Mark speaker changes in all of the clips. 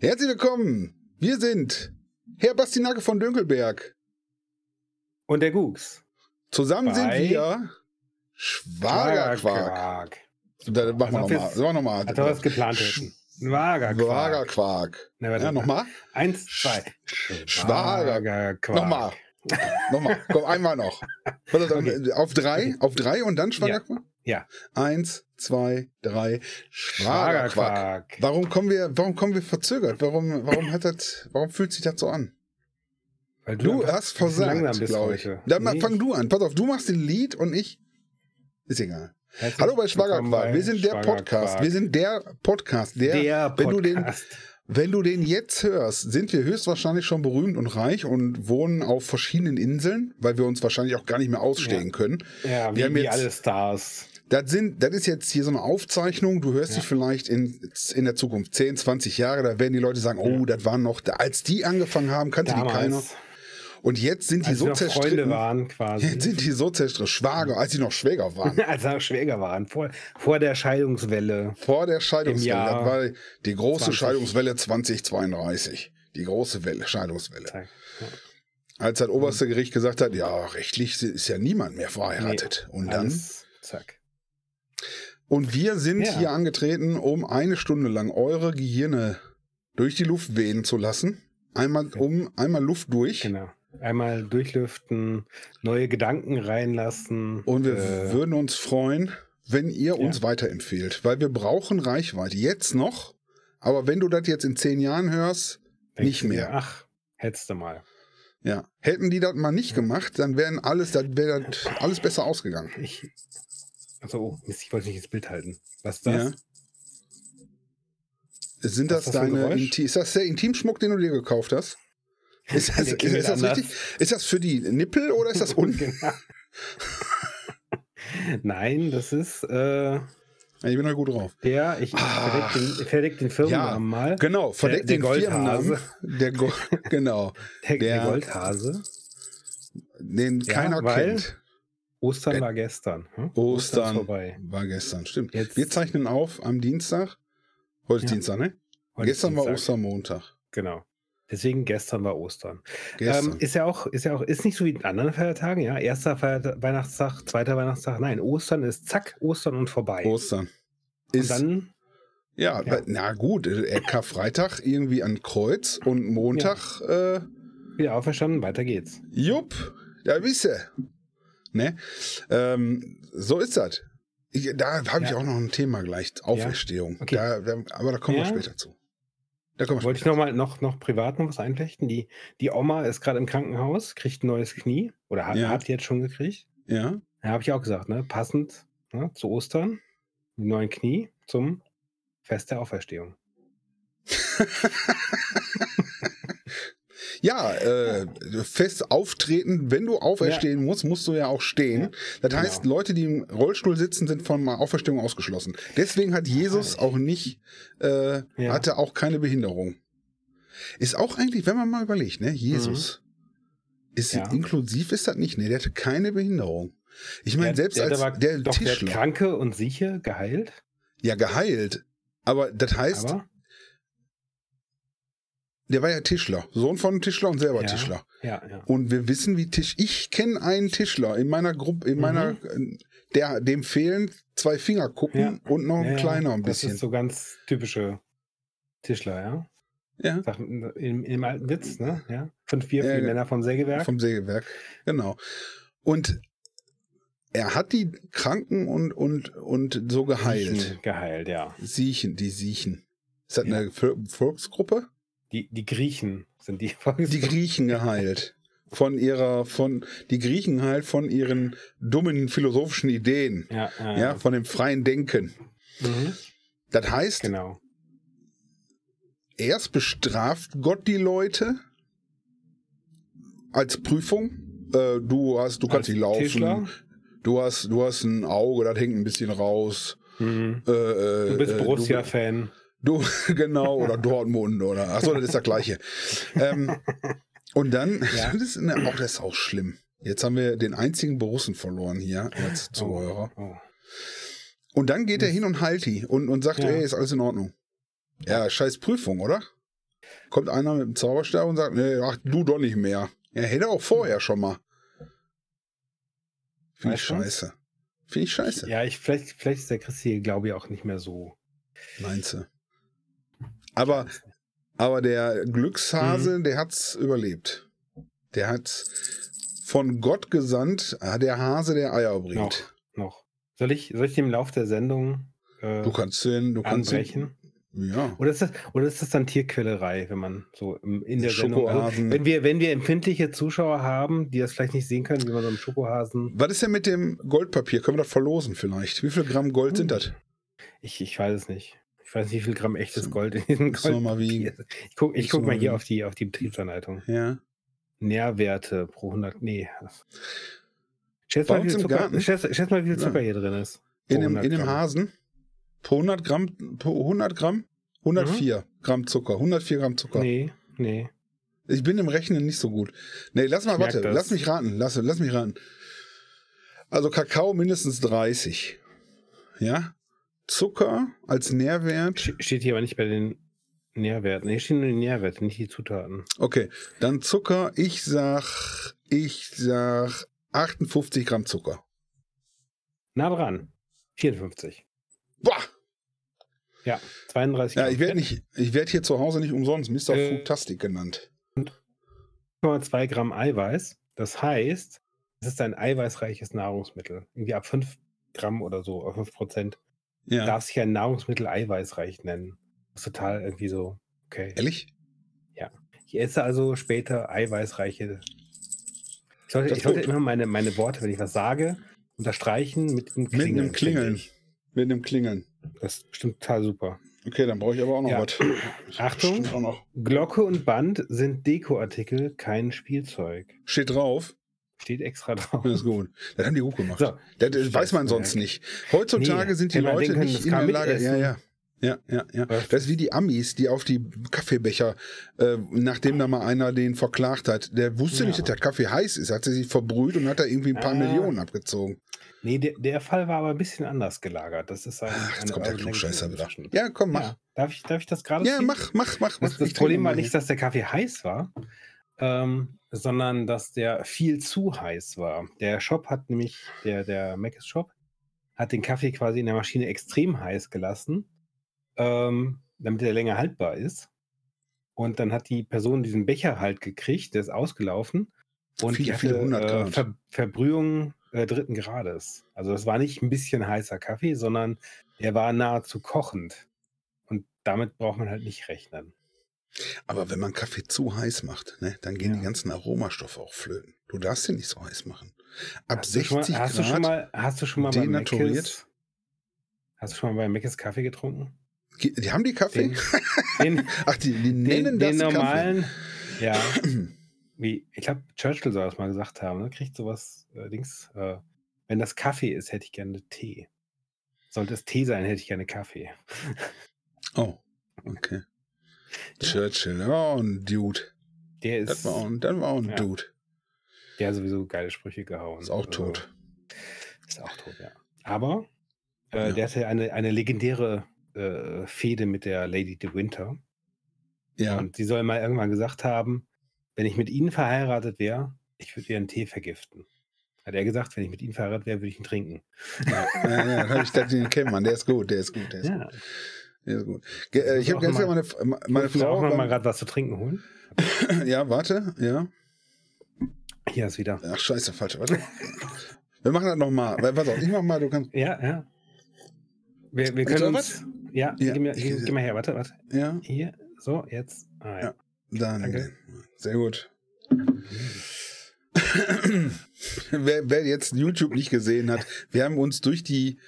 Speaker 1: Herzlich willkommen. Wir sind Herr Bastinake von Dönkelberg.
Speaker 2: Und der Gugs.
Speaker 1: Zusammen sind wir Schwagerquark. Da machen wir
Speaker 2: Also
Speaker 1: nochmal. Sagen wir nochmal.
Speaker 2: Als wir was geplant. Schwagerquark.
Speaker 1: Schwagerquark.
Speaker 2: Na.
Speaker 1: Ja, nochmal.
Speaker 2: Eins, zwei.
Speaker 1: Schwager-
Speaker 2: Schwagerquark.
Speaker 1: Nochmal. Nochmal. Komm, einmal noch. Dann, Auf drei, auf drei und dann Schwagerquark?
Speaker 2: Ja.
Speaker 1: Eins, zwei, drei. Schwagerquark. Warum kommen wir, warum kommen wir verzögert? Warum, warum hat das, warum fühlt sich das so an?
Speaker 2: Weil
Speaker 1: Du
Speaker 2: einfach
Speaker 1: hast versagt, glaube ich.
Speaker 2: heute.
Speaker 1: Dann
Speaker 2: Nee,
Speaker 1: fang du an. Pass auf, du machst den Lied und ich. Ist egal.
Speaker 2: herzlich
Speaker 1: Hallo bei Schwagerquark. Wir sind der. Podcast. Wir sind der Podcast. Der,
Speaker 2: der
Speaker 1: wenn du den,
Speaker 2: Podcast.
Speaker 1: Wenn du den jetzt hörst, sind wir höchstwahrscheinlich schon berühmt und reich und wohnen auf verschiedenen Inseln, weil wir uns wahrscheinlich auch gar nicht mehr ausstehen
Speaker 2: Ja.
Speaker 1: können.
Speaker 2: Ja,
Speaker 1: wir
Speaker 2: wie,
Speaker 1: haben
Speaker 2: wie
Speaker 1: jetzt-
Speaker 2: alle Stars.
Speaker 1: Das sind, das ist jetzt hier so eine Aufzeichnung. Du hörst
Speaker 2: Ja.
Speaker 1: dich vielleicht in, in der Zukunft 10, 20 Jahre, da werden die Leute sagen, oh, das waren noch, als die angefangen haben, kannte die keiner. Und jetzt sind die
Speaker 2: als
Speaker 1: so
Speaker 2: noch Freunde
Speaker 1: zerstritten.
Speaker 2: waren quasi.
Speaker 1: Jetzt sind die so zerstritten. Schwager, als sie noch Schwäger waren.
Speaker 2: als wir Schwäger waren. Vor, vor der Scheidungswelle.
Speaker 1: Vor der Scheidungswelle. Das war die große
Speaker 2: 20.
Speaker 1: Scheidungswelle 2032. Die große Welle, Scheidungswelle. Als das oberste Gericht gesagt hat, ja, rechtlich ist ja niemand mehr verheiratet. Und dann,
Speaker 2: Alles, zack.
Speaker 1: und wir sind
Speaker 2: Ja.
Speaker 1: hier angetreten, um eine Stunde lang eure Gehirne durch die Luft wehen zu lassen. Einmal um, einmal Luft durch.
Speaker 2: Genau. Einmal durchlüften, neue Gedanken reinlassen.
Speaker 1: Und wir
Speaker 2: äh,
Speaker 1: würden uns freuen, wenn ihr uns
Speaker 2: Ja.
Speaker 1: weiterempfehlt, weil wir brauchen Reichweite. Jetzt noch, aber wenn du das jetzt in zehn Jahren hörst,
Speaker 2: denkst
Speaker 1: nicht
Speaker 2: du dir,
Speaker 1: mehr.
Speaker 2: Ach, hättest du mal.
Speaker 1: Ja. Hätten die das mal nicht gemacht, dann wären alles, dann wäre das alles besser ausgegangen.
Speaker 2: Ich. Also, oh, Mist, ich wollte nicht ins Bild halten. Was ist das?
Speaker 1: Ja. Sind das
Speaker 2: das
Speaker 1: deine ist das der Intimschmuck, den du dir gekauft hast? Ist das,
Speaker 2: Der
Speaker 1: ist, das richtig? Ist das für die Nippel oder ist das unten?
Speaker 2: Genau. Nein, das ist äh,
Speaker 1: Ich bin da gut drauf.
Speaker 2: der, ich,
Speaker 1: Ah.
Speaker 2: verdeck den, verdeck den Firmennamen mal.
Speaker 1: Genau, verdeckt
Speaker 2: der
Speaker 1: den
Speaker 2: Goldhase.
Speaker 1: Firmennamen. Der Go genau,
Speaker 2: Der, der
Speaker 1: der-
Speaker 2: Goldhase.
Speaker 1: den
Speaker 2: Ja,
Speaker 1: keiner kennt.
Speaker 2: Ostern
Speaker 1: Der-
Speaker 2: war gestern. Hm?
Speaker 1: Ostern
Speaker 2: vorbei.
Speaker 1: war gestern, stimmt.
Speaker 2: Jetzt-
Speaker 1: Wir zeichnen auf am Dienstag. Heute
Speaker 2: Ja.
Speaker 1: Dienstag, ne?
Speaker 2: Heute
Speaker 1: gestern war
Speaker 2: Dienstag.
Speaker 1: Ostermontag.
Speaker 2: Genau. Deswegen gestern war Ostern.
Speaker 1: Gestern.
Speaker 2: Ähm, ist ja auch, ist ja auch, ist nicht so wie in anderen Feiertagen, ja. Erster Feiertag, Weihnachtstag, zweiter Weihnachtstag. Nein, Ostern ist zack, Ostern und vorbei.
Speaker 1: Ostern.
Speaker 2: und
Speaker 1: Ist,
Speaker 2: dann,
Speaker 1: ja,
Speaker 2: ja.
Speaker 1: na gut, äh, Karfreitag irgendwie an Kreuz und Montag, äh,
Speaker 2: wieder auferstanden, weiter geht's.
Speaker 1: jupp, da wisse. Ne? Ähm, so ist das. Ich, da habe ich
Speaker 2: Ja.
Speaker 1: auch noch ein Thema gleich, Auferstehung.
Speaker 2: Okay.
Speaker 1: Da, aber da kommen wir
Speaker 2: Ja.
Speaker 1: später zu. Da
Speaker 2: Wollte ich noch mal noch, noch privat noch was einflechten? Die, die Oma ist gerade im Krankenhaus, kriegt ein neues Knie oder hat,
Speaker 1: Ja.
Speaker 2: hat jetzt schon gekriegt.
Speaker 1: Ja?
Speaker 2: Da habe ich auch gesagt, ne? Passend ne, zu Ostern, die neuen Knie zum Fest der Auferstehung.
Speaker 1: Ja, äh, fest auftreten, wenn du auferstehen musst, musst du ja auch stehen.
Speaker 2: Ja,
Speaker 1: das
Speaker 2: genau.
Speaker 1: heißt, Leute, die im Rollstuhl sitzen, sind von der Auferstehung ausgeschlossen. Deswegen hat Jesus auch nicht, äh,
Speaker 2: Ja.
Speaker 1: hatte auch keine Behinderung. Ist auch eigentlich, wenn man mal überlegt, ne, Jesus. Ist
Speaker 2: Mhm. Ja.
Speaker 1: inklusiv ist das nicht, ne? Der hatte keine Behinderung. Ich meine,
Speaker 2: Der-
Speaker 1: selbst
Speaker 2: der,
Speaker 1: als
Speaker 2: der, war,
Speaker 1: der
Speaker 2: doch, der hat
Speaker 1: Tischler,
Speaker 2: Kranke und Sieche geheilt,
Speaker 1: ja geheilt. Aber das heißt,
Speaker 2: aber
Speaker 1: der war ja Tischler, Sohn von Tischler und selber
Speaker 2: Ja.
Speaker 1: Tischler.
Speaker 2: ja, ja.
Speaker 1: Und wir wissen, wie Tisch. Ich kenne einen Tischler in meiner Gruppe, in
Speaker 2: Mhm.
Speaker 1: meiner, äh, der dem fehlen zwei Fingerkuppen
Speaker 2: Ja.
Speaker 1: und noch ein
Speaker 2: ja,
Speaker 1: kleiner ein
Speaker 2: Das
Speaker 1: bisschen.
Speaker 2: ist so ganz typische Tischler, ja.
Speaker 1: ja,
Speaker 2: Sag, im, Im alten Witz, ne? Ja.
Speaker 1: Ja,
Speaker 2: die
Speaker 1: ja.
Speaker 2: Männer vom Sägewerk.
Speaker 1: vom Sägewerk. Genau. Und er hat die Kranken und und und so geheilt.
Speaker 2: Siechen Geheilt, ja.
Speaker 1: Siechen, die Siechen. Ist das
Speaker 2: Ja.
Speaker 1: eine Vol- Volksgruppe?
Speaker 2: Die, die Griechen sind die
Speaker 1: Die Griechen geheilt. Von ihrer, von, die Griechen halt von ihren dummen philosophischen Ideen.
Speaker 2: Ja, ja,
Speaker 1: Ja, von dem freien Denken.
Speaker 2: Mhm.
Speaker 1: Das heißt,
Speaker 2: Genau.
Speaker 1: erst bestraft Gott die Leute als Prüfung. Äh, du hast, du kannst
Speaker 2: Als
Speaker 1: nicht laufen.
Speaker 2: Tischler?
Speaker 1: Du hast, du hast ein Auge, das hängt ein bisschen raus.
Speaker 2: Mhm.
Speaker 1: Äh, äh,
Speaker 2: Du bist
Speaker 1: äh,
Speaker 2: Borussia-Fan.
Speaker 1: Du, genau, oder Dortmund oder, achso, das ist das Gleiche. ähm, und dann,
Speaker 2: Ja.
Speaker 1: das, ist eine, auch, das ist auch schlimm. Jetzt haben wir den einzigen Borussen verloren hier als Zuhörer.
Speaker 2: Oh, oh.
Speaker 1: Und dann geht er hin und heilt die und, und sagt,
Speaker 2: Ja.
Speaker 1: ey, ist alles in Ordnung. Ja, scheiß Prüfung, oder? kommt einer mit dem Zauberstab und sagt, nee, ach, du doch nicht mehr. Er hätte auch vorher schon mal. Finde ich scheiße. Finde ich scheiße.
Speaker 2: Ja, ich, vielleicht, vielleicht ist der Christi, glaube ich, auch nicht mehr so.
Speaker 1: Meinst du? Aber, aber der Glückshase, der hat's überlebt. Der hat von Gott gesandt, ah, der Hase, der Eier bringt.
Speaker 2: Noch, noch. Soll ich, soll ich den im Laufe der Sendung äh,
Speaker 1: Du kannst den, du kannst den,
Speaker 2: anbrechen?
Speaker 1: ja.
Speaker 2: Oder ist, das, oder ist das dann Tierquälerei, wenn man so im, in der Sendung. Also, wenn, wir, wenn wir empfindliche Zuschauer haben, die das vielleicht nicht sehen können, wie man so einen Schokohasen.
Speaker 1: Was ist denn mit dem Goldpapier? Können wir das verlosen vielleicht? Wie viel Gramm Gold sind das?
Speaker 2: Ich, ich weiß es nicht. Ich weiß nicht, wie viel Gramm echtes Gold in diesem
Speaker 1: Müssen wir mal.
Speaker 2: Gold. Ich gucke guck mal
Speaker 1: mal
Speaker 2: hier auf die, auf die Betriebsanleitung.
Speaker 1: Ja.
Speaker 2: Nährwerte pro 100. Nee. Schätz mal, wie Zucker, schätz, schätz mal, wie viel
Speaker 1: Ja.
Speaker 2: Zucker hier drin ist.
Speaker 1: In dem,
Speaker 2: 100
Speaker 1: in dem. Hasen? Pro 100 Gramm, pro 100 Gramm? 104 Gramm Zucker. 104 Gramm Zucker.
Speaker 2: Mhm. Nee, nee.
Speaker 1: Ich bin im Rechnen nicht so gut. Nee, lass mal,
Speaker 2: Ich
Speaker 1: warte, lass mich raten. Lass, lass mich raten. Also Kakao mindestens 30. Ja? Zucker als Nährwert.
Speaker 2: Steht hier aber nicht bei den Nährwerten. Nee, stehen nur die Nährwerte, nicht die Zutaten.
Speaker 1: Okay, dann Zucker. Ich sag, ich sag 58 Gramm Zucker.
Speaker 2: Nah dran. 54.
Speaker 1: Boah!
Speaker 2: Ja, 32
Speaker 1: Ja,
Speaker 2: Gramm
Speaker 1: ich werde nicht, ich werde hier zu Hause nicht umsonst Mr.
Speaker 2: Äh,
Speaker 1: Foodtastic genannt.
Speaker 2: 2 Gramm Eiweiß. Das heißt, es ist ein eiweißreiches Nahrungsmittel. Irgendwie ab 5 Gramm oder so, auf 5 Prozent.
Speaker 1: Ja.
Speaker 2: Darf sich ein Nahrungsmittel eiweißreich nennen. Das ist total irgendwie so, okay.
Speaker 1: Ehrlich?
Speaker 2: Ich esse also später eiweißreiche. Ich sollte, ich sollte immer meine, meine Worte, wenn ich was sage, unterstreichen mit einem
Speaker 1: Mit
Speaker 2: Klingeln.
Speaker 1: einem Klingeln. Mit einem Klingeln.
Speaker 2: Das ist bestimmt total super.
Speaker 1: Okay, dann brauche ich aber auch noch
Speaker 2: Ja.
Speaker 1: was.
Speaker 2: Achtung.
Speaker 1: Stimmt noch.
Speaker 2: Glocke und Band sind Dekoartikel, kein Spielzeug.
Speaker 1: Steht drauf.
Speaker 2: Steht extra drauf.
Speaker 1: Das ist gut. Das haben die gut gemacht.
Speaker 2: So,
Speaker 1: Das, das weiß man sonst nicht. Heutzutage
Speaker 2: Nee,
Speaker 1: sind die Leute
Speaker 2: können,
Speaker 1: nicht in der Lage. Ja,
Speaker 2: mitessen.
Speaker 1: ja. Ja, ja, ja.
Speaker 2: Was?
Speaker 1: Das ist wie die Amis, die auf die Kaffeebecher, äh, nachdem da mal einer den verklagt hat, der wusste
Speaker 2: Ja.
Speaker 1: nicht, dass der Kaffee heiß ist, hat sie sich verbrüht und hat da irgendwie ein paar
Speaker 2: Ah.
Speaker 1: Millionen abgezogen.
Speaker 2: Nee, der, der Fall war aber ein bisschen anders gelagert. Das ist ein,
Speaker 1: Ach, jetzt kommt der Klugscheißer wieder. Ja, komm, mach.
Speaker 2: Ja. Darf, ich, darf ich das gerade
Speaker 1: Ja,
Speaker 2: ziehen?
Speaker 1: mach, mach, mach.
Speaker 2: Das,
Speaker 1: mach.
Speaker 2: das Problem war nicht, dass der Kaffee heiß war, ähm, sondern dass der viel zu heiß war. Der Shop hat nämlich, der, der Mc's Shop, hat den Kaffee quasi in der Maschine extrem heiß gelassen, ähm, damit er länger haltbar ist. Und dann hat die Person diesen Becher halt gekriegt, der ist ausgelaufen. Und
Speaker 1: Viele,
Speaker 2: hatte,
Speaker 1: viele hundert
Speaker 2: äh,
Speaker 1: Grad.
Speaker 2: Ver Verbrühung äh, dritten Grades. Also das war nicht ein bisschen heißer Kaffee, sondern der war nahezu kochend. Und damit braucht man halt nicht rechnen.
Speaker 1: Aber wenn man Kaffee zu heiß macht, ne, dann gehen
Speaker 2: Ja.
Speaker 1: die ganzen Aromastoffe auch flöten. Du darfst den nicht so heiß machen. Ab
Speaker 2: Hast du schon
Speaker 1: 60
Speaker 2: mal, hast
Speaker 1: Grad.
Speaker 2: Du schon mal, hast du schon mal bei
Speaker 1: denaturiert?
Speaker 2: Mc's, hast du schon mal bei Mc's Kaffee getrunken?
Speaker 1: Ge- Die haben die Kaffee?
Speaker 2: Den, den,
Speaker 1: Ach, die, die
Speaker 2: den,
Speaker 1: nennen
Speaker 2: den
Speaker 1: das
Speaker 2: normalen, ja, wie, ich glaube, Churchill soll das mal gesagt haben, ne? kriegt sowas, äh, Dings, äh, wenn das Kaffee ist, hätte ich gerne Tee. Sollte es Tee sein, hätte ich gerne Kaffee.
Speaker 1: Kaffee. Oh, okay. Churchill, der war auch ein Dude.
Speaker 2: Der ist,
Speaker 1: Das war auch, ein- das war auch ein
Speaker 2: Ja.
Speaker 1: Dude.
Speaker 2: der hat sowieso geile Sprüche gehauen.
Speaker 1: Ist auch
Speaker 2: Also,
Speaker 1: tot.
Speaker 2: Ist auch tot, ja. Aber äh,
Speaker 1: Ja.
Speaker 2: der hatte eine, eine legendäre äh, Fehde mit der Lady de Winter.
Speaker 1: Ja.
Speaker 2: Und sie soll mal irgendwann gesagt haben, wenn ich mit ihnen verheiratet wäre, ich würde ihren Tee vergiften. Hat er gesagt, wenn ich mit ihnen verheiratet wäre, würde ich ihn trinken.
Speaker 1: ja, ja, ja, hab ich gedacht, den kennt man. Der ist gut, der ist gut, der ist gut.
Speaker 2: Ja.
Speaker 1: Gut. Ge äh, ich habe gestern
Speaker 2: mal-
Speaker 1: meine, meine
Speaker 2: wir auch
Speaker 1: Frau.
Speaker 2: noch mal gerade was zu trinken holen.
Speaker 1: ja, warte, ja.
Speaker 2: Hier ist wieder.
Speaker 1: Ach, scheiße, falsch. Warte. Wir machen das nochmal. Pass auf, ich mach mal, du kannst.
Speaker 2: Ja, ja. Wir, wir können
Speaker 1: was?
Speaker 2: uns. Ja,
Speaker 1: Ja,
Speaker 2: gib, mir,
Speaker 1: ich-
Speaker 2: gib, gib mal her, warte, warte.
Speaker 1: Ja,
Speaker 2: Hier, so, jetzt. Ah, ja.
Speaker 1: Ja. dann.
Speaker 2: Danke.
Speaker 1: Sehr gut. wer, wer jetzt YouTube nicht gesehen hat, wir haben uns durch die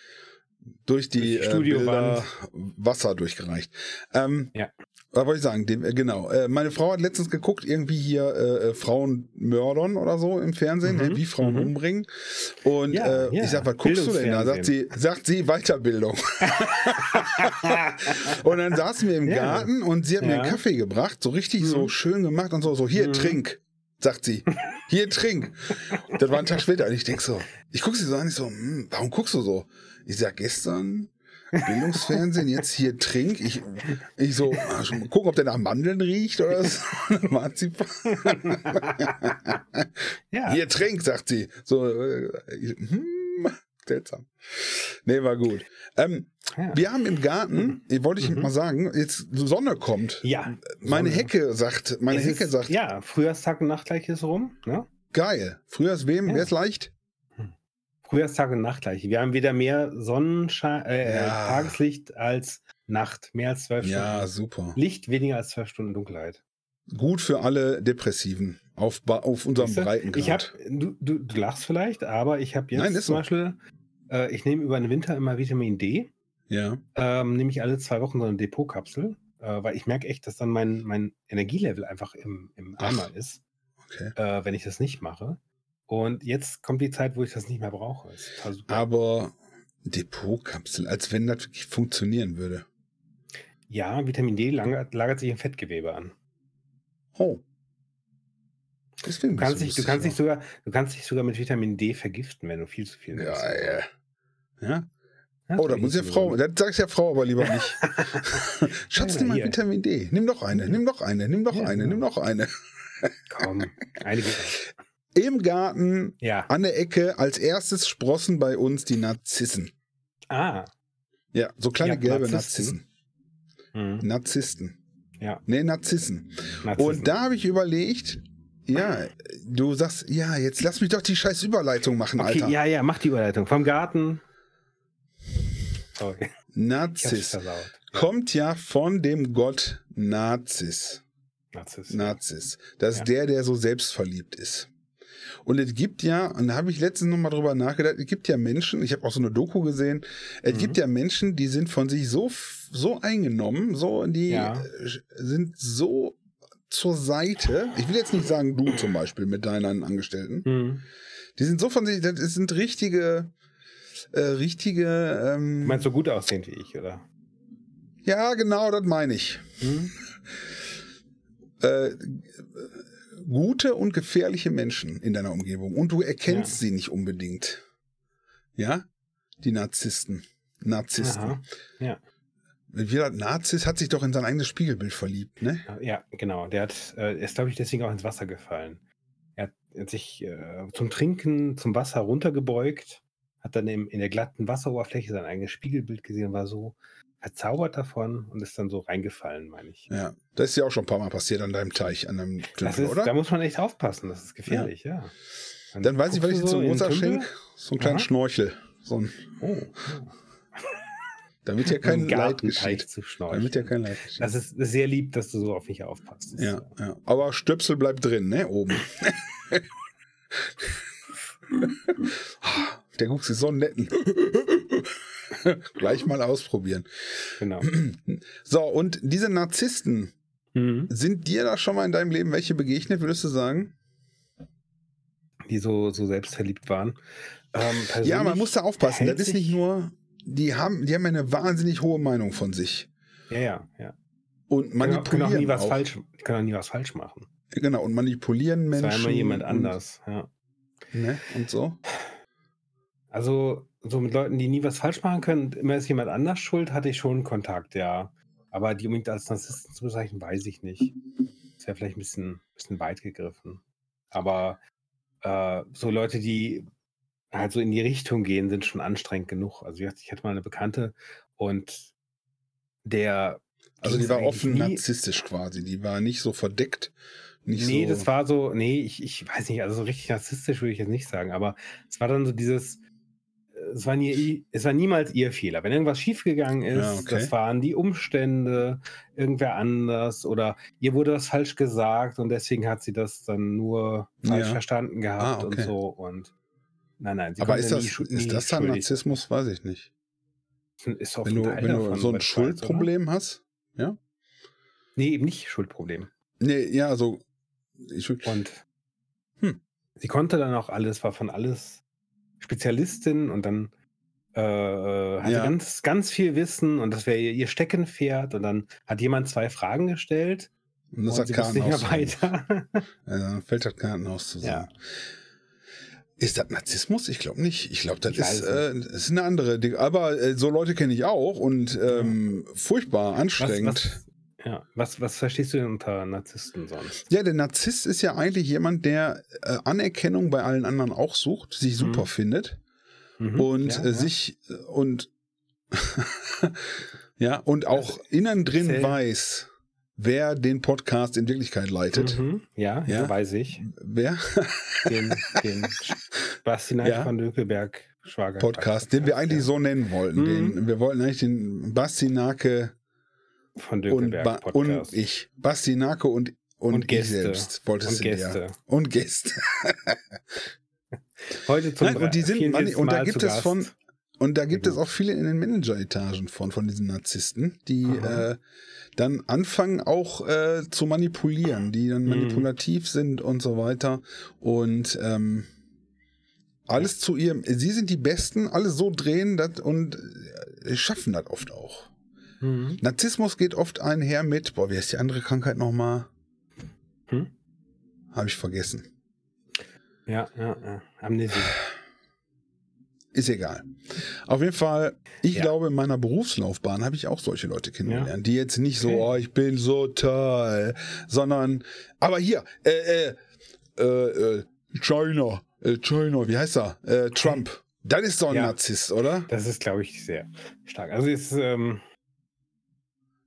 Speaker 1: durch die, äh,
Speaker 2: Studiowand.
Speaker 1: Bilder Wasser durchgereicht. Ähm,
Speaker 2: Ja.
Speaker 1: Was wollte ich sagen? Dem, äh, genau. Äh, meine Frau hat letztens geguckt, irgendwie hier äh, äh, Frauen mördern oder so im Fernsehen,
Speaker 2: Mhm,
Speaker 1: ne, wie Frauen
Speaker 2: mhm.
Speaker 1: umbringen. Und
Speaker 2: Ja,
Speaker 1: äh,
Speaker 2: ja,
Speaker 1: ich sag, was guckst du denn da? Sagt sie, sagt sie Weiterbildung. und dann saßen wir im. Garten und sie hat mir einen Kaffee gebracht, so richtig so
Speaker 2: Mhm.
Speaker 1: schön gemacht und so, so hier
Speaker 2: Mhm.
Speaker 1: trink, sagt sie. Hier trink. Das war ein Tag später und ich denk so, ich guck sie so an, ich so, hm, warum guckst du so? Ich sag, gestern Bildungsfernsehen, jetzt hier trink. Ich, ich so, ah, gucken, ob der nach Mandeln riecht oder so. Marzipan.
Speaker 2: Ja.
Speaker 1: Hier trink, sagt sie. So, äh, ich, hm, seltsam. Nee, war gut. Ähm,
Speaker 2: ja.
Speaker 1: wir haben im Garten, ich wollte ich
Speaker 2: Mhm.
Speaker 1: mal sagen, jetzt Sonne kommt.
Speaker 2: ja.
Speaker 1: Meine
Speaker 2: Sonne.
Speaker 1: Hecke sagt, meine
Speaker 2: Es
Speaker 1: Hecke
Speaker 2: ist,
Speaker 1: sagt,
Speaker 2: Ja, Frühjahrstag und Nachtgleich ist rum. Ne?
Speaker 1: geil. Ist wem,
Speaker 2: Ja.
Speaker 1: wer ist leicht?
Speaker 2: Frühjahrstag und Nachtgleich. Wir haben wieder mehr Sonnenschein, äh,
Speaker 1: Ja.
Speaker 2: Tageslicht als Nacht. Mehr als zwölf
Speaker 1: Ja,
Speaker 2: Stunden.
Speaker 1: super.
Speaker 2: Licht weniger als zwölf Stunden Dunkelheit.
Speaker 1: Gut für alle Depressiven auf, auf unserem
Speaker 2: Siehste?
Speaker 1: Breitengrad.
Speaker 2: Ich hab, du, du, du lachst vielleicht, aber ich habe jetzt
Speaker 1: Nein,
Speaker 2: zum. Beispiel, äh, ich nehme über den Winter immer Vitamin D.
Speaker 1: ja,
Speaker 2: Ähm, nehme ich alle zwei Wochen so eine Depotkapsel, äh, weil ich merke echt, dass dann mein, mein Energielevel einfach im, im
Speaker 1: Ach.
Speaker 2: Eimer ist,
Speaker 1: okay.
Speaker 2: äh, wenn ich das nicht mache. Und jetzt kommt die Zeit, wo ich das nicht mehr brauche.
Speaker 1: Aber Depotkapsel, als wenn das wirklich funktionieren würde.
Speaker 2: Ja, Vitamin D lagert, lagert sich im Fettgewebe an.
Speaker 1: Oh. Deswegen
Speaker 2: Du kannst,
Speaker 1: bist
Speaker 2: dich, du, kannst dich sogar, du kannst dich sogar mit Vitamin D vergiften, wenn du viel zu viel nimmst.
Speaker 1: Ja, ja. Ja?
Speaker 2: Das
Speaker 1: Oh, da muss ja Frau,
Speaker 2: so
Speaker 1: das sagst ja Frau aber lieber nicht. Schatz, nimm mal
Speaker 2: hier.
Speaker 1: Vitamin D. Nimm doch eine, nimm doch eine, nimm doch
Speaker 2: Ja,
Speaker 1: eine, nimm doch eine.
Speaker 2: Komm, einige. auch.
Speaker 1: Im Garten
Speaker 2: Ja.
Speaker 1: an der Ecke als erstes sprossen bei uns die Narzissen.
Speaker 2: Ah.
Speaker 1: Ja, so kleine
Speaker 2: Ja,
Speaker 1: gelbe
Speaker 2: Narzissten.
Speaker 1: Narzissten.
Speaker 2: Mhm.
Speaker 1: Narzissten.
Speaker 2: Ja.
Speaker 1: Nee, Narzissen.
Speaker 2: Narzissten.
Speaker 1: Und da habe ich überlegt, ja, du sagst, ja, jetzt lass mich doch die scheiß Überleitung machen,
Speaker 2: Okay,
Speaker 1: Alter.
Speaker 2: ja, ja, mach die Überleitung. Vom Garten. Sorry, versaut.
Speaker 1: kommt ja von dem Gott Nazis.
Speaker 2: Narzisst.
Speaker 1: Nazis. Das ist
Speaker 2: Ja.
Speaker 1: der, der so selbstverliebt ist. Und es gibt ja, und da habe ich letztens nochmal drüber nachgedacht, es gibt ja Menschen, ich habe auch so eine Doku gesehen, es
Speaker 2: Mhm.
Speaker 1: gibt ja Menschen, die sind von sich so, so eingenommen, so, die
Speaker 2: Ja.
Speaker 1: äh, sind so zur Seite. Ich will jetzt nicht sagen, du zum Beispiel mit deinen Angestellten.
Speaker 2: Mhm.
Speaker 1: Die sind so von sich, das sind richtige, äh, richtige, ähm,
Speaker 2: Du meinst so gut aussehend wie ich, oder?
Speaker 1: ja, genau, das meine ich.
Speaker 2: Mhm.
Speaker 1: Äh, gute und gefährliche Menschen in deiner Umgebung und du erkennst
Speaker 2: Ja.
Speaker 1: sie nicht unbedingt. Ja? Die Narzissten. Narzissten.
Speaker 2: Aha. Ja.
Speaker 1: Wie Nazis hat sich doch in sein eigenes Spiegelbild verliebt, ne?
Speaker 2: Ja, genau. Der hat, äh, ist, glaube ich, deswegen auch ins Wasser gefallen. Er hat, sich äh, zum Trinken, zum Wasser runtergebeugt, hat dann im, in der glatten Wasseroberfläche sein eigenes Spiegelbild gesehen, war so verzaubert davon und ist dann so reingefallen, meine ich.
Speaker 1: Ja. Das ist ja auch schon ein paar Mal passiert an deinem Teich, an deinem Tümpel,
Speaker 2: ist,
Speaker 1: oder?
Speaker 2: Da muss man echt aufpassen, das ist gefährlich, ja.
Speaker 1: Dann weiß ich, was ich
Speaker 2: so in Tümpel.
Speaker 1: schenke. So einen kleinen
Speaker 2: Aha.
Speaker 1: Schnorchel. So ein,
Speaker 2: Oh,
Speaker 1: damit ja kein Leid geschieht. Damit ja kein Leid geschieht.
Speaker 2: Das ist sehr lieb, dass du so auf mich aufpasst.
Speaker 1: Ja, ja. Aber Stöpsel bleibt drin, ne? Oben. Der guckt sich so netten. Gleich mal ausprobieren.
Speaker 2: Genau.
Speaker 1: So, und diese Narzissten,
Speaker 2: Mhm.
Speaker 1: sind dir da schon mal in deinem Leben welche begegnet, würdest du sagen?
Speaker 2: Die so, so selbstverliebt waren. Ähm,
Speaker 1: Ja, man muss da aufpassen. Das ist nicht nur, die haben, die haben eine wahnsinnig hohe Meinung von sich.
Speaker 2: Ja, ja, ja.
Speaker 1: Und
Speaker 2: Können auch- können auch
Speaker 1: manipulieren
Speaker 2: nie was
Speaker 1: auch.
Speaker 2: falsch, können auch nie was falsch machen.
Speaker 1: Genau, und manipulieren Menschen.
Speaker 2: war immer jemand
Speaker 1: und,
Speaker 2: anders, ja.
Speaker 1: Ne? Und so.
Speaker 2: Also, so mit Leuten, die nie was falsch machen können, immer ist jemand anders schuld, hatte ich schon Kontakt, ja. Aber die unbedingt als Narzissten zu bezeichnen, weiß ich nicht. Das wäre vielleicht ein bisschen, bisschen weit gegriffen. Aber äh, so Leute, die halt so in die Richtung gehen, sind schon anstrengend genug. Also, ich hatte mal eine Bekannte und der.
Speaker 1: Also die war offen
Speaker 2: nie-
Speaker 1: narzisstisch quasi. Die war nicht so verdeckt. Nicht
Speaker 2: Nee,
Speaker 1: so,
Speaker 2: das war so, nee, ich, ich weiß nicht, also so richtig narzisstisch würde ich jetzt nicht sagen, aber es war dann so dieses, es war, nie, es war niemals ihr Fehler. Wenn irgendwas schiefgegangen ist,
Speaker 1: Ja, okay.
Speaker 2: das waren die Umstände, irgendwer anders oder ihr wurde was falsch gesagt und deswegen hat sie das dann nur falsch
Speaker 1: Ja.
Speaker 2: verstanden gehabt
Speaker 1: Ah, okay.
Speaker 2: und so und nein, nein, sie
Speaker 1: Aber ist
Speaker 2: nie
Speaker 1: das,
Speaker 2: schu-
Speaker 1: ist
Speaker 2: nie
Speaker 1: das dann Narzissmus? Weiß ich nicht.
Speaker 2: Ist auch
Speaker 1: Wenn du, wenn du so ein
Speaker 2: weiß, oder?
Speaker 1: Schuldproblem hast?
Speaker 2: Nee, eben nicht Schuldproblem.
Speaker 1: Nee, ja, so. Ich,
Speaker 2: Und
Speaker 1: Hm.
Speaker 2: sie konnte dann auch alles, war von alles Spezialistin und dann äh, äh, hatte
Speaker 1: Ja.
Speaker 2: ganz, ganz viel Wissen und das wäre ihr, ihr Steckenpferd und dann hat jemand zwei Fragen gestellt
Speaker 1: und das
Speaker 2: und
Speaker 1: hat
Speaker 2: sie wusste nicht mehr weiter.
Speaker 1: Ja, dann fällt das Kartenhaus zusammen. Ist das Narzissmus? Ich glaube nicht. Ich glaube, das
Speaker 2: Ich
Speaker 1: ist, äh, ist eine andere. Aber äh, so Leute kenne ich auch und ähm, furchtbar
Speaker 2: Was,
Speaker 1: anstrengend.
Speaker 2: was, ja, was, was verstehst du denn unter Narzissten sonst?
Speaker 1: Ja, der Narzisst ist ja eigentlich jemand, der äh, Anerkennung bei allen anderen auch sucht, sich super
Speaker 2: Mhm.
Speaker 1: findet
Speaker 2: Mhm,
Speaker 1: und
Speaker 2: ja,
Speaker 1: äh,
Speaker 2: ja.
Speaker 1: sich äh, und ja und auch innen drin
Speaker 2: Erzähl.
Speaker 1: weiß, wer den Podcast in Wirklichkeit leitet.
Speaker 2: Mhm, ja,
Speaker 1: Ja.
Speaker 2: weiß ich.
Speaker 1: Wer?
Speaker 2: Den, den Basti
Speaker 1: Ja.
Speaker 2: von Dökelberg Schwager
Speaker 1: Podcast, den wir eigentlich so nennen wollten.
Speaker 2: Mhm.
Speaker 1: Den, wir wollten eigentlich den Basti
Speaker 2: Von
Speaker 1: und,
Speaker 2: Dökelberg
Speaker 1: ba und
Speaker 2: Podcast.
Speaker 1: ich. Basti Nake und, und,
Speaker 2: Und
Speaker 1: ich selbst wolltest
Speaker 2: Und Gäste.
Speaker 1: Ja. Und Gäste.
Speaker 2: Heute zum
Speaker 1: Nein, und die sind,
Speaker 2: 44.
Speaker 1: Mann, und da gibt es
Speaker 2: Gast.
Speaker 1: von, und da gibt es auch viele in den Manageretagen von, von diesen Narzissten, die äh, dann anfangen auch äh, zu manipulieren, die dann
Speaker 2: Mhm.
Speaker 1: manipulativ sind und so weiter. Und ähm, alles zu ihrem, sie sind die Besten, alles so drehen das und äh, schaffen das oft auch.
Speaker 2: Mhm.
Speaker 1: Narzissmus geht oft einher mit, boah, wie heißt die andere Krankheit nochmal?
Speaker 2: Hm?
Speaker 1: Habe ich vergessen.
Speaker 2: Ja, ja, ja. Amnesie.
Speaker 1: Ist egal. Auf jeden Fall, ich
Speaker 2: Ja.
Speaker 1: glaube, in meiner Berufslaufbahn habe ich auch solche Leute kennengelernt, die jetzt nicht so,
Speaker 2: Okay.
Speaker 1: oh, ich bin so toll, sondern, aber hier, äh, äh, äh, äh China, äh, China, wie heißt er? Äh, Trump. Das ist doch ein
Speaker 2: Ja.
Speaker 1: Narzisst, oder?
Speaker 2: Das ist, glaube ich, sehr stark. Also ist, ähm,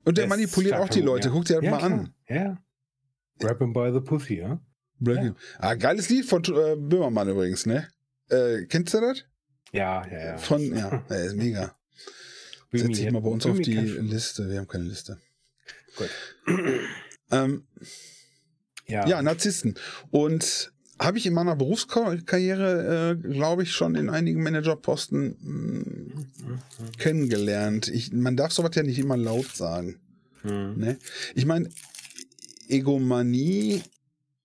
Speaker 1: Und der manipuliert auch die Leute.
Speaker 2: ja.
Speaker 1: Guck dir das
Speaker 2: ja,
Speaker 1: mal
Speaker 2: klar.
Speaker 1: an.
Speaker 2: Ja. Grab him by the pussy, ja?
Speaker 1: Breaking- Ah, geiles Lied von äh, Böhmermann übrigens, ne? Äh, kennst du das?
Speaker 2: Ja, ja, ja.
Speaker 1: Von, ja, äh, ist mega. Setz dich mal bei uns auf die Liste. Wir haben keine Liste.
Speaker 2: Gut.
Speaker 1: Ähm,
Speaker 2: Ja.
Speaker 1: Ja, Narzissten. Und habe ich in meiner Berufskarriere, äh, glaube ich, schon in einigen Managerposten mh, kennengelernt. Ich, man darf sowas ja nicht immer laut sagen.
Speaker 2: Mhm.
Speaker 1: Ne? Ich meine, Egomanie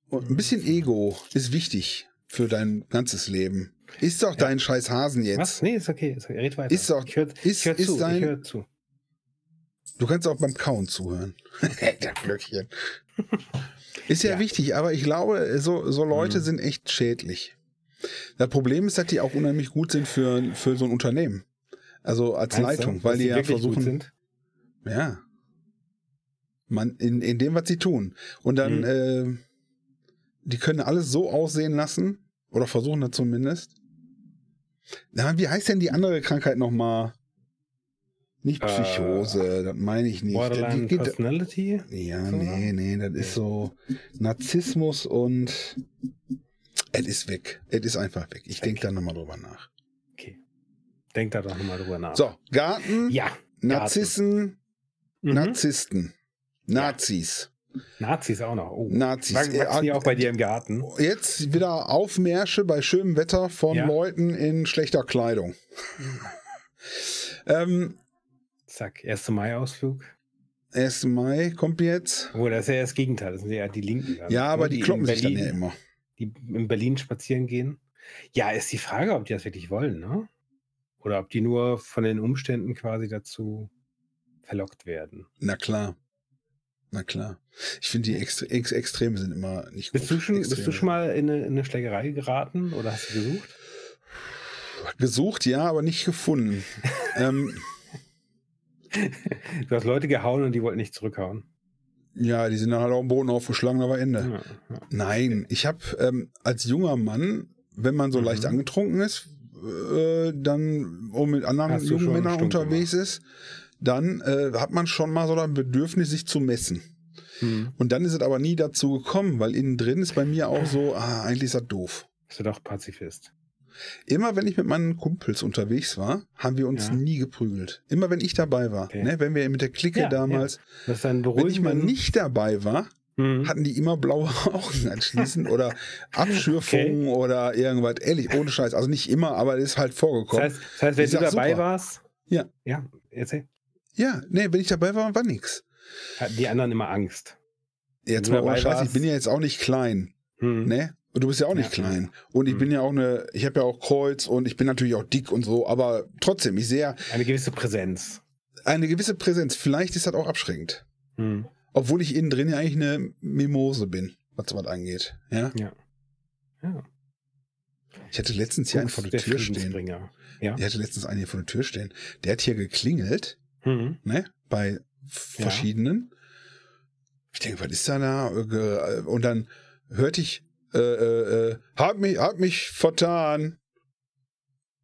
Speaker 1: und ein bisschen Ego ist wichtig für dein ganzes Leben. Ist doch dein scheiß Hasen jetzt.
Speaker 2: Was? Nee, ist okay. Ist okay. Red weiter.
Speaker 1: Ist doch-
Speaker 2: ich hör,
Speaker 1: ist-
Speaker 2: ich hör
Speaker 1: ist
Speaker 2: zu.
Speaker 1: dein-
Speaker 2: ich hör zu.
Speaker 1: Du kannst auch beim Kauen zuhören. Der Glöckchen. Ist ja,
Speaker 2: Ja.
Speaker 1: wichtig, aber ich glaube, so, so Leute
Speaker 2: Mhm.
Speaker 1: sind echt schädlich. Das Problem ist, dass die auch unheimlich gut sind für, für so ein Unternehmen. Also als
Speaker 2: Meinst du,
Speaker 1: Leitung, weil
Speaker 2: dass
Speaker 1: die ja versuchen.
Speaker 2: Sind?
Speaker 1: Ja. Man, in, in dem, was sie tun. Und dann,
Speaker 2: Mhm.
Speaker 1: äh, die können alles so aussehen lassen, oder versuchen das zumindest. Na, wie heißt denn die andere Krankheit nochmal? Nicht
Speaker 2: Äh,
Speaker 1: Psychose, das meine ich nicht.
Speaker 2: Borderline
Speaker 1: Die geht-
Speaker 2: Personality?
Speaker 1: ja,
Speaker 2: So,
Speaker 1: nee, nee, das ist so Narzissmus und es ist weg. Es ist einfach weg. Ich denke da nochmal drüber nach.
Speaker 2: Denk da doch nochmal drüber nach.
Speaker 1: So, Garten,
Speaker 2: Ja.
Speaker 1: Narzissen,
Speaker 2: Mhm.
Speaker 1: Narzissten, Nazis.
Speaker 2: Nazis auch noch. Oh.
Speaker 1: Nazis.
Speaker 2: Wachsen die
Speaker 1: Äh,
Speaker 2: auch bei dir im Garten?
Speaker 1: Jetzt wieder Aufmärsche bei schönem Wetter von
Speaker 2: Ja.
Speaker 1: Leuten in schlechter Kleidung. ähm,
Speaker 2: Zack, 1. Mai-Ausflug.
Speaker 1: 1. Mai kommt jetzt.
Speaker 2: Oh, das ist ja das Gegenteil. Das sind ja die Linken. dann,
Speaker 1: Ja, aber
Speaker 2: ne,
Speaker 1: die
Speaker 2: in
Speaker 1: kloppen sich dann
Speaker 2: Berlin-
Speaker 1: ja immer.
Speaker 2: Die in Berlin spazieren gehen. Ja, ist die Frage, ob die das wirklich wollen, ne? Oder ob die nur von den Umständen quasi dazu verlockt werden.
Speaker 1: Na klar. Na klar. Ich finde, die Extre Ex Extreme sind immer nicht gut.
Speaker 2: Bist du schon, bist du schon mal in eine, in eine Schlägerei geraten oder hast du gesucht?
Speaker 1: Gesucht, ja, aber nicht gefunden. ähm,
Speaker 2: Du hast Leute gehauen und die wollten nicht zurückhauen.
Speaker 1: ja, die sind dann halt auf dem Boden aufgeschlagen, war Ende.
Speaker 2: Ja, ja.
Speaker 1: Nein, ich habe ähm, als junger Mann, wenn man so
Speaker 2: Mhm.
Speaker 1: leicht angetrunken ist, äh, dann und mit anderen
Speaker 2: Hast
Speaker 1: jungen Männern unterwegs ist, dann äh, hat man schon mal so ein Bedürfnis, sich zu messen.
Speaker 2: Hm.
Speaker 1: Und dann ist es aber nie dazu gekommen, weil innen drin ist bei mir auch so, ah, eigentlich ist das doof.
Speaker 2: Bist du doch Pazifist.
Speaker 1: Immer wenn ich mit meinen Kumpels unterwegs war, haben wir uns
Speaker 2: Ja.
Speaker 1: nie geprügelt. Immer wenn ich dabei war.
Speaker 2: Okay.
Speaker 1: Ne, wenn wir mit der Clique
Speaker 2: Ja,
Speaker 1: damals,
Speaker 2: Das ist ein
Speaker 1: wenn ich mal nicht dabei war,
Speaker 2: Hm.
Speaker 1: hatten die immer blaue Augen anschließend oder Abschürfungen oder irgendwas. Ehrlich, ohne Scheiß. Also nicht immer, aber es ist halt
Speaker 2: Das
Speaker 1: vorgekommen.
Speaker 2: heißt, das heißt, wenn
Speaker 1: Ich
Speaker 2: du
Speaker 1: sag
Speaker 2: dabei
Speaker 1: super.
Speaker 2: warst.
Speaker 1: Ja.
Speaker 2: Ja, erzähl.
Speaker 1: ja, nee, wenn ich dabei war, war nix.
Speaker 2: Hatten die anderen immer Angst.
Speaker 1: Jetzt mal ohne Scheiß, ich bin ja jetzt auch nicht klein.
Speaker 2: Hm.
Speaker 1: Ne? Und du bist ja auch nicht
Speaker 2: Ja.
Speaker 1: klein. Und ich
Speaker 2: Hm.
Speaker 1: bin ja auch eine, ich habe ja auch Kreuz und ich bin natürlich auch dick und so, aber trotzdem, ich sehe
Speaker 2: Eine gewisse Präsenz.
Speaker 1: eine gewisse Präsenz. Vielleicht ist das auch abschreckend.
Speaker 2: Hm.
Speaker 1: Obwohl ich innen drin ja eigentlich eine Mimose bin, was sowas angeht. Ja.
Speaker 2: Ja.
Speaker 1: Ich hatte letztens hier einen vor der, Tür stehen.
Speaker 2: Ja.
Speaker 1: Ich hatte letztens einen hier vor der Tür stehen. Der hat hier geklingelt,
Speaker 2: Mhm.
Speaker 1: ne? Bei verschiedenen. Ich denke, was ist da da? Äh, Und dann hörte ich, äh, äh, äh, hab mich, hab mich vertan.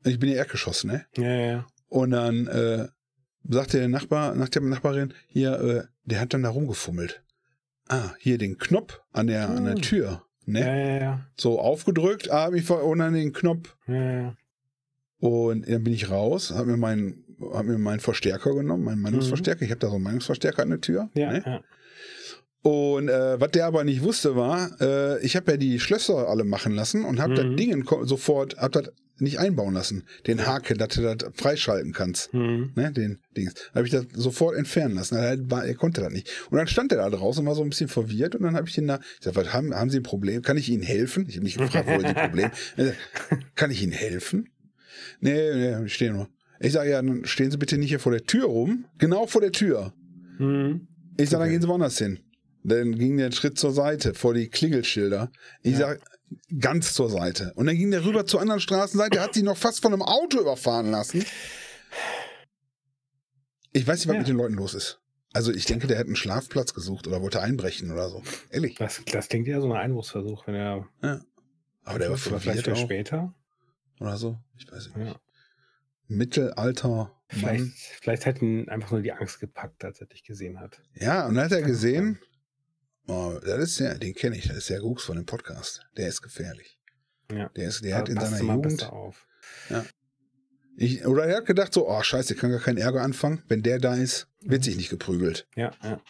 Speaker 1: Ich bin ja Erdgeschoss, ne?
Speaker 2: Ja, ja, ja.
Speaker 1: Und dann äh, sagte der Nachbar, nach der Nachbarin, hier, äh, der hat dann da rumgefummelt. Ah, hier den Knopf an der, an der
Speaker 2: Hm.
Speaker 1: Tür, ne?
Speaker 2: Ja, ja, ja.
Speaker 1: So aufgedrückt, ah, hab mich ver und dann den Knopf.
Speaker 2: ja, ja.
Speaker 1: Und dann bin ich raus, hab mir meinen, hab mir meinen Verstärker genommen, meinen Meinungsverstärker. Ich habe da so einen Meinungsverstärker an der Tür.
Speaker 2: Ja,
Speaker 1: ne?
Speaker 2: ja.
Speaker 1: Und äh, was der aber nicht wusste war, äh, ich habe ja die Schlösser alle machen lassen und habe
Speaker 2: Mhm.
Speaker 1: das Ding sofort, hab das nicht einbauen lassen. Den Haken, dass du das freischalten kannst.
Speaker 2: Mhm.
Speaker 1: Ne, den Dings. Habe ich das sofort entfernen lassen. Er, er konnte das nicht. Und dann stand er da draußen und war so ein bisschen verwirrt. Und dann habe ich ihn da, ich sag, was haben, haben Sie ein Problem? Kann ich Ihnen helfen? Ich habe nicht gefragt, wo ist ein Problem? Kann ich Ihnen helfen? Nee, nee, ich stehe nur. Ich sage, ja, dann stehen Sie bitte nicht hier vor der Tür rum. Genau vor der Tür.
Speaker 2: Mhm.
Speaker 1: Ich sage, dann
Speaker 2: Okay.
Speaker 1: gehen Sie woanders hin. Dann ging der Schritt zur Seite, vor die Klingelschilder. Ich
Speaker 2: Ja.
Speaker 1: sage, ganz zur Seite. Und dann ging der rüber zur anderen Straßenseite, hat sich noch fast von einem Auto überfahren lassen. Ich weiß nicht, was
Speaker 2: Ja.
Speaker 1: mit den Leuten los ist. Also ich denke, der hätte einen Schlafplatz gesucht oder wollte einbrechen oder so. Ehrlich.
Speaker 2: Das, das klingt ja so ein Einbruchsversuch, wenn er.
Speaker 1: Aber der war
Speaker 2: vielleicht
Speaker 1: auch
Speaker 2: später.
Speaker 1: oder so. Ich weiß nicht.
Speaker 2: Ja.
Speaker 1: Mittelalter
Speaker 2: Vielleicht, vielleicht hat ihn einfach nur die Angst gepackt, als er dich gesehen hat.
Speaker 1: Ja, und dann hat er gesehen, oh, das ist ja, den kenne ich, das ist der Gux von dem Podcast. Der ist gefährlich.
Speaker 2: Ja.
Speaker 1: Der, ist, der
Speaker 2: Da
Speaker 1: hat in seiner Jugend
Speaker 2: auf.
Speaker 1: Ich, oder er hat gedacht so, oh scheiße, ich kann gar keinen Ärger anfangen. Wenn der da ist, wird sich nicht geprügelt.
Speaker 2: Ja, ja,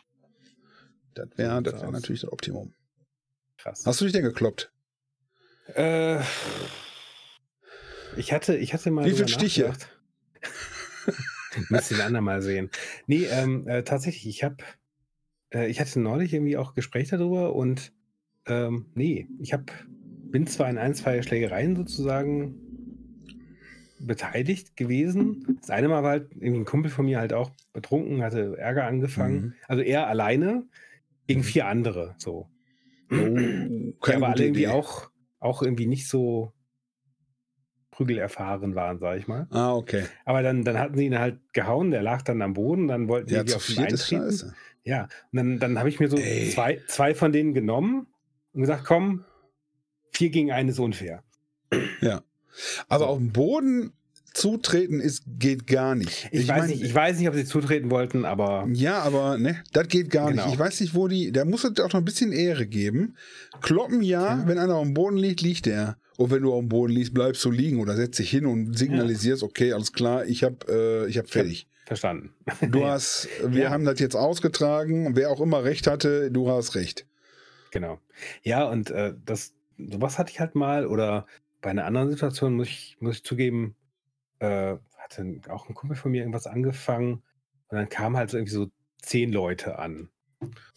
Speaker 1: Das wäre das wär natürlich das Optimum.
Speaker 2: krass.
Speaker 1: Hast du dich denn gekloppt?
Speaker 2: Äh, ich hatte, ich hatte mal.
Speaker 1: Wie viele Stiche?
Speaker 2: Müsst den anderen mal sehen. Nee, ähm, äh, tatsächlich, ich habe, äh, ich hatte neulich irgendwie auch Gespräche darüber und ähm, nee, ich habe, bin zwar in ein, zwei Schlägereien sozusagen beteiligt gewesen. Das eine Mal war halt irgendwie ein Kumpel von mir halt auch betrunken, hatte Ärger angefangen.
Speaker 1: Mhm.
Speaker 2: Also er alleine gegen vier andere, so.
Speaker 1: Oh, keine
Speaker 2: aber alle irgendwie
Speaker 1: Idee.
Speaker 2: auch, auch irgendwie nicht so prügelerfahren waren, sag ich mal.
Speaker 1: Ah, okay.
Speaker 2: Aber dann, dann hatten sie ihn halt gehauen, der lag dann am Boden, dann wollten
Speaker 1: Ja,
Speaker 2: die auf ihn eintreten. Ja, und dann, dann habe ich mir so
Speaker 1: Ey.
Speaker 2: zwei, zwei von denen genommen und gesagt, komm, vier gegen einen ist unfair.
Speaker 1: Aber
Speaker 2: So.
Speaker 1: auf dem Boden zutreten ist, geht gar nicht.
Speaker 2: Ich, weiß
Speaker 1: mein,
Speaker 2: nicht, ich weiß nicht, ob sie zutreten wollten, aber
Speaker 1: Ja, aber ne, das geht gar
Speaker 2: Genau.
Speaker 1: nicht. Ich weiß nicht, wo die. Da muss es auch noch ein bisschen Ehre geben. Kloppen ja,
Speaker 2: Ja.
Speaker 1: wenn einer auf dem Boden liegt, liegt er. Und wenn du auf dem Boden liegst, bleibst du liegen oder setzt dich hin und signalisierst, okay, alles klar, ich hab, äh, ich hab fertig.
Speaker 2: Verstanden.
Speaker 1: Du hast, wir
Speaker 2: Ja.
Speaker 1: haben das jetzt ausgetragen. Wer auch immer recht hatte, du hast recht.
Speaker 2: Genau. Ja, und äh, das, sowas hatte ich halt mal, oder bei einer anderen Situation muss ich, muss ich zugeben, äh, hatte auch ein Kumpel von mir irgendwas angefangen und dann kamen halt so irgendwie so zehn Leute an.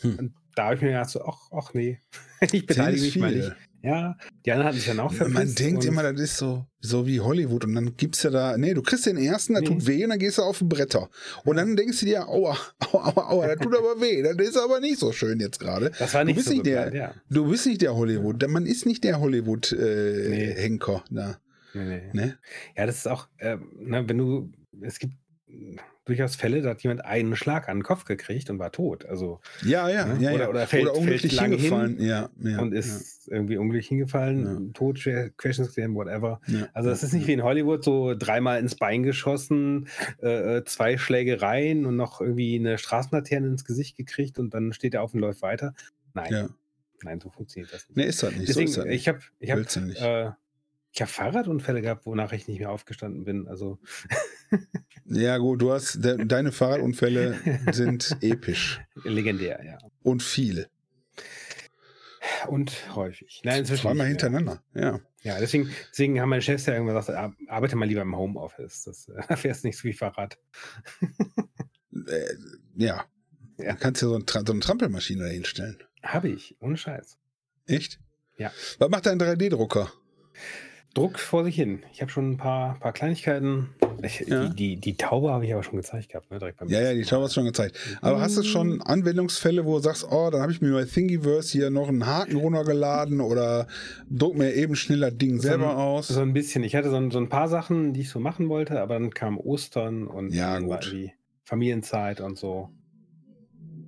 Speaker 1: Hm.
Speaker 2: Und da habe ich mir gedacht, so, ach, ach nee, ich beteilige mich mal nicht. Ja, die anderen hatten sich dann auch
Speaker 1: Man
Speaker 2: verpisst
Speaker 1: denkt immer, das ist so, so wie Hollywood und dann gibt's ja da, nee, du kriegst den ersten, der
Speaker 2: Nee.
Speaker 1: tut weh und dann gehst du auf den Bretter. Und dann denkst du dir, aua, aua, aua, aua, das tut aber weh, das ist aber nicht so schön jetzt gerade.
Speaker 2: Das war
Speaker 1: Du
Speaker 2: nicht
Speaker 1: bist
Speaker 2: so
Speaker 1: nicht der-
Speaker 2: ja.
Speaker 1: Du bist nicht der Hollywood, man ist nicht der
Speaker 2: Nee.
Speaker 1: Hollywood-Henker. da,
Speaker 2: Nee, nee.
Speaker 1: ne?
Speaker 2: Ja, das ist auch, äh, ne, wenn du, es gibt äh, durchaus Fälle, da hat jemand einen Schlag an den Kopf gekriegt und war tot. Also
Speaker 1: Ja, ja,
Speaker 2: Ne?
Speaker 1: ja.
Speaker 2: Oder-
Speaker 1: ja.
Speaker 2: oder fällt-
Speaker 1: unglücklich
Speaker 2: fällt
Speaker 1: hingefallen. Ja, ja,
Speaker 2: und ist irgendwie unglücklich hingefallen, tot, schwer Querschnittsgelähmt, whatever.
Speaker 1: ja, ja.
Speaker 2: Also das ist nicht wie in Hollywood so dreimal ins Bein geschossen, äh, äh, zwei Schlägereien und noch irgendwie eine Straßenlaterne ins Gesicht gekriegt und dann steht er auf und läuft weiter. Nein,
Speaker 1: Ja.
Speaker 2: nein, so funktioniert das nicht.
Speaker 1: Nee, ist das nicht.
Speaker 2: Deswegen,
Speaker 1: so ist das nicht.
Speaker 2: ich habe ich hab, ich hab Fahrradunfälle gehabt, wonach ich nicht mehr aufgestanden bin. Also
Speaker 1: Ja, gut, du hast, de, deine Fahrradunfälle sind episch
Speaker 2: legendär, ja.
Speaker 1: und viel.
Speaker 2: Und häufig. Nein, inzwischen
Speaker 1: Zweimal hintereinander, ja.
Speaker 2: Ja, deswegen, deswegen haben meine Chefs ja irgendwann gesagt, ar- arbeite mal lieber im Homeoffice. Das äh, fährst nicht so wie Fahrrad.
Speaker 1: Äh, ja.
Speaker 2: Ja.
Speaker 1: Du kannst ja so, ein, so eine Trampelmaschine da hinstellen.
Speaker 2: Habe ich, ohne Scheiß.
Speaker 1: Echt?
Speaker 2: Ja.
Speaker 1: Was macht dein 3D-Drucker?
Speaker 2: Druckt vor sich hin. Ich habe schon ein paar, paar Kleinigkeiten. Ich,
Speaker 1: Ja.
Speaker 2: die, die, die Taube habe ich aber schon gezeigt gehabt, ne? Direkt beim
Speaker 1: Ja, ja, die Taube hast du schon gezeigt. Aber hast du schon Anwendungsfälle, wo du sagst, oh, dann habe ich mir bei Thingiverse hier noch einen Haken runtergeladen oder druck mir eben schnell das Ding selber
Speaker 2: so,
Speaker 1: aus?
Speaker 2: So ein bisschen. Ich hatte so ein, so ein paar Sachen, die ich so machen wollte, aber dann kam Ostern und
Speaker 1: Ja,
Speaker 2: Familienzeit und so.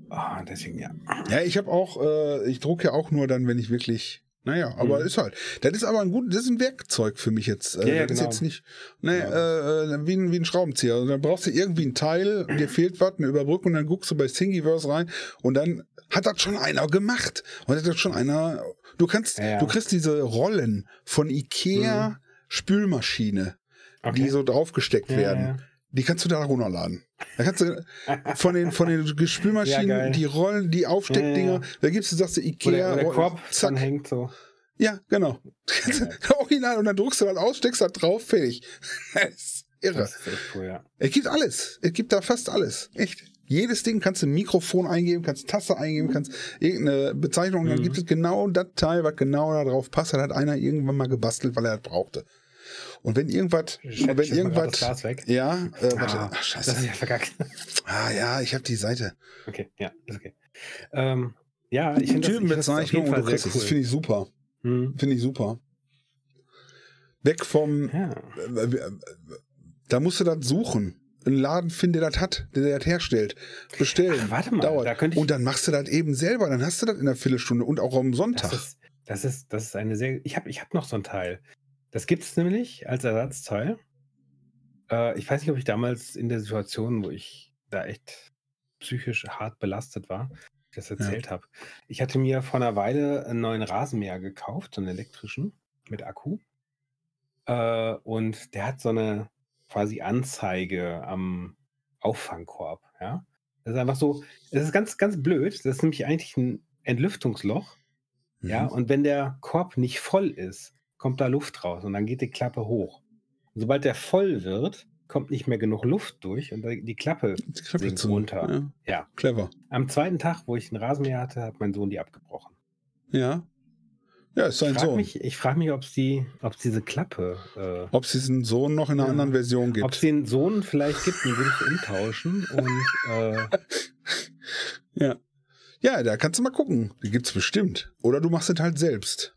Speaker 2: Ah, deswegen ja.
Speaker 1: Ja, ich habe auch, äh, ich drucke ja auch nur dann, wenn ich wirklich. Naja, aber
Speaker 2: Mhm.
Speaker 1: ist halt. Das ist aber ein gut, das ist ein Werkzeug für mich jetzt. Äh,
Speaker 2: Ja, ja,
Speaker 1: das ist
Speaker 2: genau.
Speaker 1: jetzt nicht, ne,
Speaker 2: Genau.
Speaker 1: äh, äh, wie, ein, wie ein Schraubenzieher. Also, dann brauchst du irgendwie ein Teil, dir fehlt was, eine Überbrückung, dann guckst du bei Thingiverse rein und dann hat das schon einer gemacht. Und hat das schon einer. Du kannst,
Speaker 2: Ja, ja.
Speaker 1: du kriegst diese Rollen von Ikea
Speaker 2: Mhm.
Speaker 1: Spülmaschine, die
Speaker 2: Okay.
Speaker 1: so draufgesteckt
Speaker 2: Ja,
Speaker 1: werden.
Speaker 2: ja.
Speaker 1: Die kannst du da runterladen. Da kannst du von den, von den
Speaker 2: Ja,
Speaker 1: Spülmaschinen,
Speaker 2: geil.
Speaker 1: die Rollen, die Aufsteckdinger,
Speaker 2: Ja, ja.
Speaker 1: da gibst du, sagst du, Ikea,
Speaker 2: der, wo der
Speaker 1: Roll-
Speaker 2: Korb
Speaker 1: zack.
Speaker 2: dran hängt so.
Speaker 1: Ja, genau. Original, und dann druckst du das aus, steckst das drauf, fertig. Das ist irre.
Speaker 2: Das ist cool, ja.
Speaker 1: Es gibt alles. Es gibt da fast alles. Echt. Jedes Ding kannst du ein Mikrofon eingeben, kannst Tasse eingeben, kannst irgendeine Bezeichnung, und dann
Speaker 2: Mhm.
Speaker 1: gibt es genau das Teil, was genau da drauf passt. Das hat einer irgendwann mal gebastelt, weil er das brauchte. Und wenn irgendwas,
Speaker 2: Ich
Speaker 1: wenn irgendwas, ja, äh, warte,
Speaker 2: Ah,
Speaker 1: ach, scheiße.
Speaker 2: Das ist ja verkackt.
Speaker 1: Ah ja, ich habe die Seite.
Speaker 2: Okay, ja, ist okay. Ähm, ja, ich finde das,
Speaker 1: Typenbezeichnung
Speaker 2: jeden
Speaker 1: und es.
Speaker 2: cool.
Speaker 1: Das finde ich super.
Speaker 2: Hm.
Speaker 1: Finde ich super. Weg vom,
Speaker 2: Ja.
Speaker 1: äh, äh, da musst du das suchen. Einen Laden finden, der das hat, der das herstellt. Bestellen.
Speaker 2: Ach, warte mal,
Speaker 1: dauert.
Speaker 2: da könnte ich-
Speaker 1: und dann machst du das eben selber. Dann hast du das in einer Viertelstunde und auch am Sonntag.
Speaker 2: Das ist, das ist, das ist eine sehr. Ich habe ich hab noch so ein Teil. Das gibt es nämlich als Ersatzteil. Äh, ich weiß nicht, ob ich damals in der Situation, wo ich da echt psychisch hart belastet war, das erzählt habe. Ich hatte mir vor einer Weile einen neuen Rasenmäher gekauft, so einen elektrischen mit Akku. Äh, und der hat so eine quasi Anzeige am Auffangkorb. Ja? Das ist einfach so, das ist ganz, ganz blöd. Das ist nämlich eigentlich ein Entlüftungsloch. Ja,
Speaker 1: Mhm.
Speaker 2: und wenn der Korb nicht voll ist, kommt da Luft raus und dann geht die Klappe hoch. Und sobald der voll wird, kommt nicht mehr genug Luft durch und die Klappe.
Speaker 1: Die Klappe
Speaker 2: sinkt
Speaker 1: zu.
Speaker 2: runter.
Speaker 1: Ja.
Speaker 2: Ja.
Speaker 1: Clever.
Speaker 2: Am zweiten Tag, wo ich einen Rasenmäher hatte, hat mein Sohn die abgebrochen.
Speaker 1: Ja. Ja, ist
Speaker 2: Ich
Speaker 1: sein
Speaker 2: frage
Speaker 1: Sohn.
Speaker 2: mich, ich frag mich, ob es die, ob's diese Klappe, äh,
Speaker 1: Ob es diesen Sohn noch in einer
Speaker 2: Ja.
Speaker 1: anderen Version
Speaker 2: ob es
Speaker 1: gibt.
Speaker 2: den Sohn vielleicht gibt, den würde ich umtauschen und äh,
Speaker 1: Ja. Ja, da kannst du mal gucken. Die gibt's bestimmt. Oder du machst es halt selbst.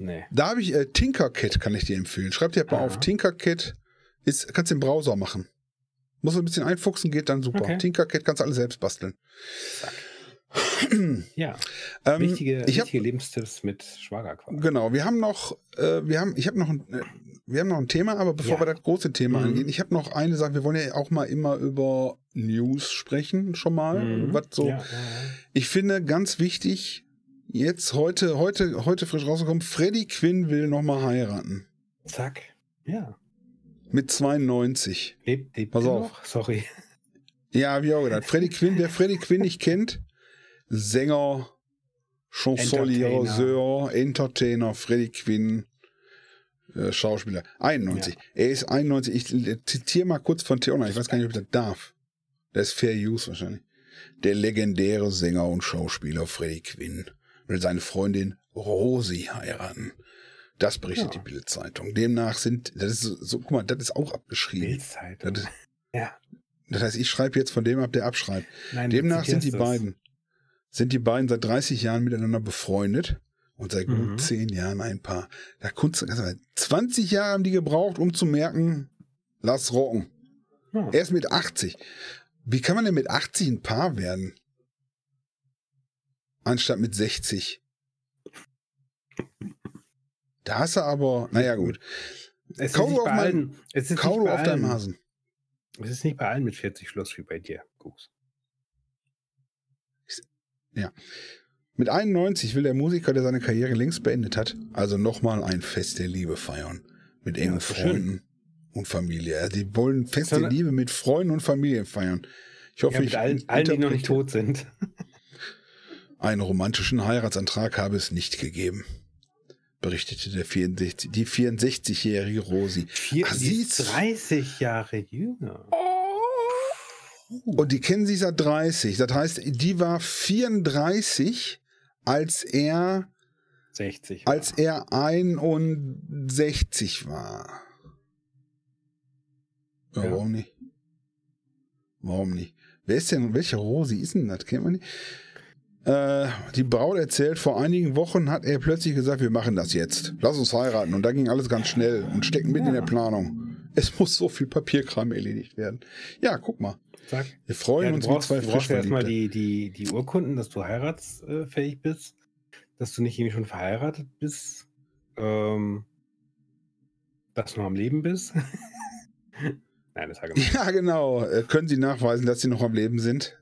Speaker 2: Nee.
Speaker 1: Da habe ich äh, Tinkercad, kann ich dir empfehlen. Schreib dir mal
Speaker 2: Ah.
Speaker 1: auf. Tinkercad ist, kannst du im Browser machen. Muss ein bisschen einfuchsen, geht dann super.
Speaker 2: Okay.
Speaker 1: Tinkercad kannst du alles selbst basteln.
Speaker 2: Zack. Ja,
Speaker 1: Ähm,
Speaker 2: wichtige,
Speaker 1: ich hab,
Speaker 2: wichtige Lebenstipps mit Schwagerquark.
Speaker 1: genau, wir haben noch, äh, wir haben, ich habe noch, ein, äh, wir haben noch ein Thema, aber bevor
Speaker 2: Ja.
Speaker 1: wir das große Thema
Speaker 2: Mhm.
Speaker 1: angehen, ich habe noch eine Sache. Wir wollen ja auch mal immer über News sprechen, schon mal.
Speaker 2: Mhm.
Speaker 1: Was so.
Speaker 2: Ja, ja.
Speaker 1: Ich finde ganz wichtig, jetzt heute, heute, heute frisch rausgekommen, Freddie Quinn will noch mal heiraten.
Speaker 2: Zack. Ja.
Speaker 1: Mit 92.
Speaker 2: Lebt, lebt
Speaker 1: Pass auf.
Speaker 2: noch? Sorry.
Speaker 1: Ja, hab ich auch gedacht. Freddie Quinn, wer Freddie Quinn nicht kennt, Sänger, Chansonnier, Entertainer, Freddie Quinn, äh, Schauspieler. 91. Er ist 91. Ich zitiere mal kurz von Theona. Ich weiß gar nicht, ob ich das darf. Das ist Fair Use wahrscheinlich. Der legendäre Sänger und Schauspieler Freddie Quinn will seine Freundin Rosi heiraten. Das berichtet
Speaker 2: Ja.
Speaker 1: die Bildzeitung. Demnach sind, das ist so, guck mal, das ist auch abgeschrieben.
Speaker 2: Bildzeit.
Speaker 1: Das, ist,
Speaker 2: Ja.
Speaker 1: das heißt, ich schreibe jetzt von dem ab, der abschreibt.
Speaker 2: Nein,
Speaker 1: Demnach sind die
Speaker 2: es.
Speaker 1: beiden, sind die beiden seit 30 Jahren miteinander befreundet und seit
Speaker 2: Mhm.
Speaker 1: gut 10 Jahren ein Paar. Da Kunst, 20 Jahre haben die gebraucht, um zu merken, lass rocken.
Speaker 2: Ja.
Speaker 1: Er ist mit 80. Wie kann man denn mit 80 ein Paar werden? Anstatt mit 60. Da hast du aber, naja gut,
Speaker 2: Es ist
Speaker 1: Kau auf
Speaker 2: bei
Speaker 1: mein-
Speaker 2: allen. Es ist
Speaker 1: kau
Speaker 2: nicht
Speaker 1: du
Speaker 2: bei
Speaker 1: auf deinem
Speaker 2: allen.
Speaker 1: Hasen.
Speaker 2: Es ist nicht bei allen mit 40 Schluss wie bei dir, Gucks.
Speaker 1: Mit 91 will der Musiker, der seine Karriere längst beendet hat, also nochmal ein Fest der Liebe feiern. Mit
Speaker 2: Ja,
Speaker 1: engen
Speaker 2: doch schön.
Speaker 1: Freunden und Familie. Also die wollen Fest der Liebe mit Freunden und Familie feiern. Ich hoffe,
Speaker 2: Ja, mit
Speaker 1: ich
Speaker 2: allen, allen, die noch nicht tot sind.
Speaker 1: Einen romantischen Heiratsantrag habe es nicht gegeben, berichtete der 64, die 64-jährige Rosi.
Speaker 2: Vier,
Speaker 1: Ach, sie
Speaker 2: ist
Speaker 1: ist-
Speaker 2: 30 Jahre jünger.
Speaker 1: Und die kennen sich seit 30. Das heißt, die war 34, als er
Speaker 2: 60.
Speaker 1: als er 61 war. Ja,
Speaker 2: Ja.
Speaker 1: Warum nicht? Warum nicht? Wer ist denn, welche Rosi ist denn das? Kennt man nicht? Äh, die Braut erzählt, vor einigen Wochen hat er plötzlich gesagt, wir machen das jetzt. Lass uns heiraten. Und da ging alles ganz schnell und stecken mitten in der Planung. Es muss so viel Papierkram erledigt werden. Ja, guck mal.
Speaker 2: Sag.
Speaker 1: Wir freuen
Speaker 2: Ja,
Speaker 1: uns
Speaker 2: brauchst,
Speaker 1: wie zwei
Speaker 2: du brauchst ja erstmal die, die, die Urkunden, dass du heiratsfähig bist, dass du nicht irgendwie schon verheiratet bist, ähm, dass du noch am Leben bist. Nein, das war gemein.
Speaker 1: Ja, genau. Äh, Können Sie nachweisen, dass Sie noch am Leben sind?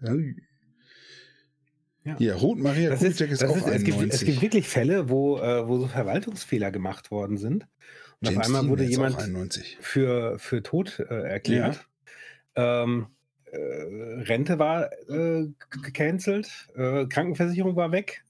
Speaker 2: Ja.
Speaker 1: Hier, Ruth Maria
Speaker 2: Das ist,
Speaker 1: Kubitschek ist,
Speaker 2: das
Speaker 1: auch
Speaker 2: ist, es, gibt,
Speaker 1: 91.
Speaker 2: es gibt wirklich Fälle, wo, äh, wo so Verwaltungsfehler gemacht worden sind. Und
Speaker 1: James
Speaker 2: auf einmal wurde
Speaker 1: ist
Speaker 2: jemand
Speaker 1: 91.
Speaker 2: für, für tot äh, erklärt. Ähm, äh, Rente war äh, gecancelt, äh, Krankenversicherung war weg.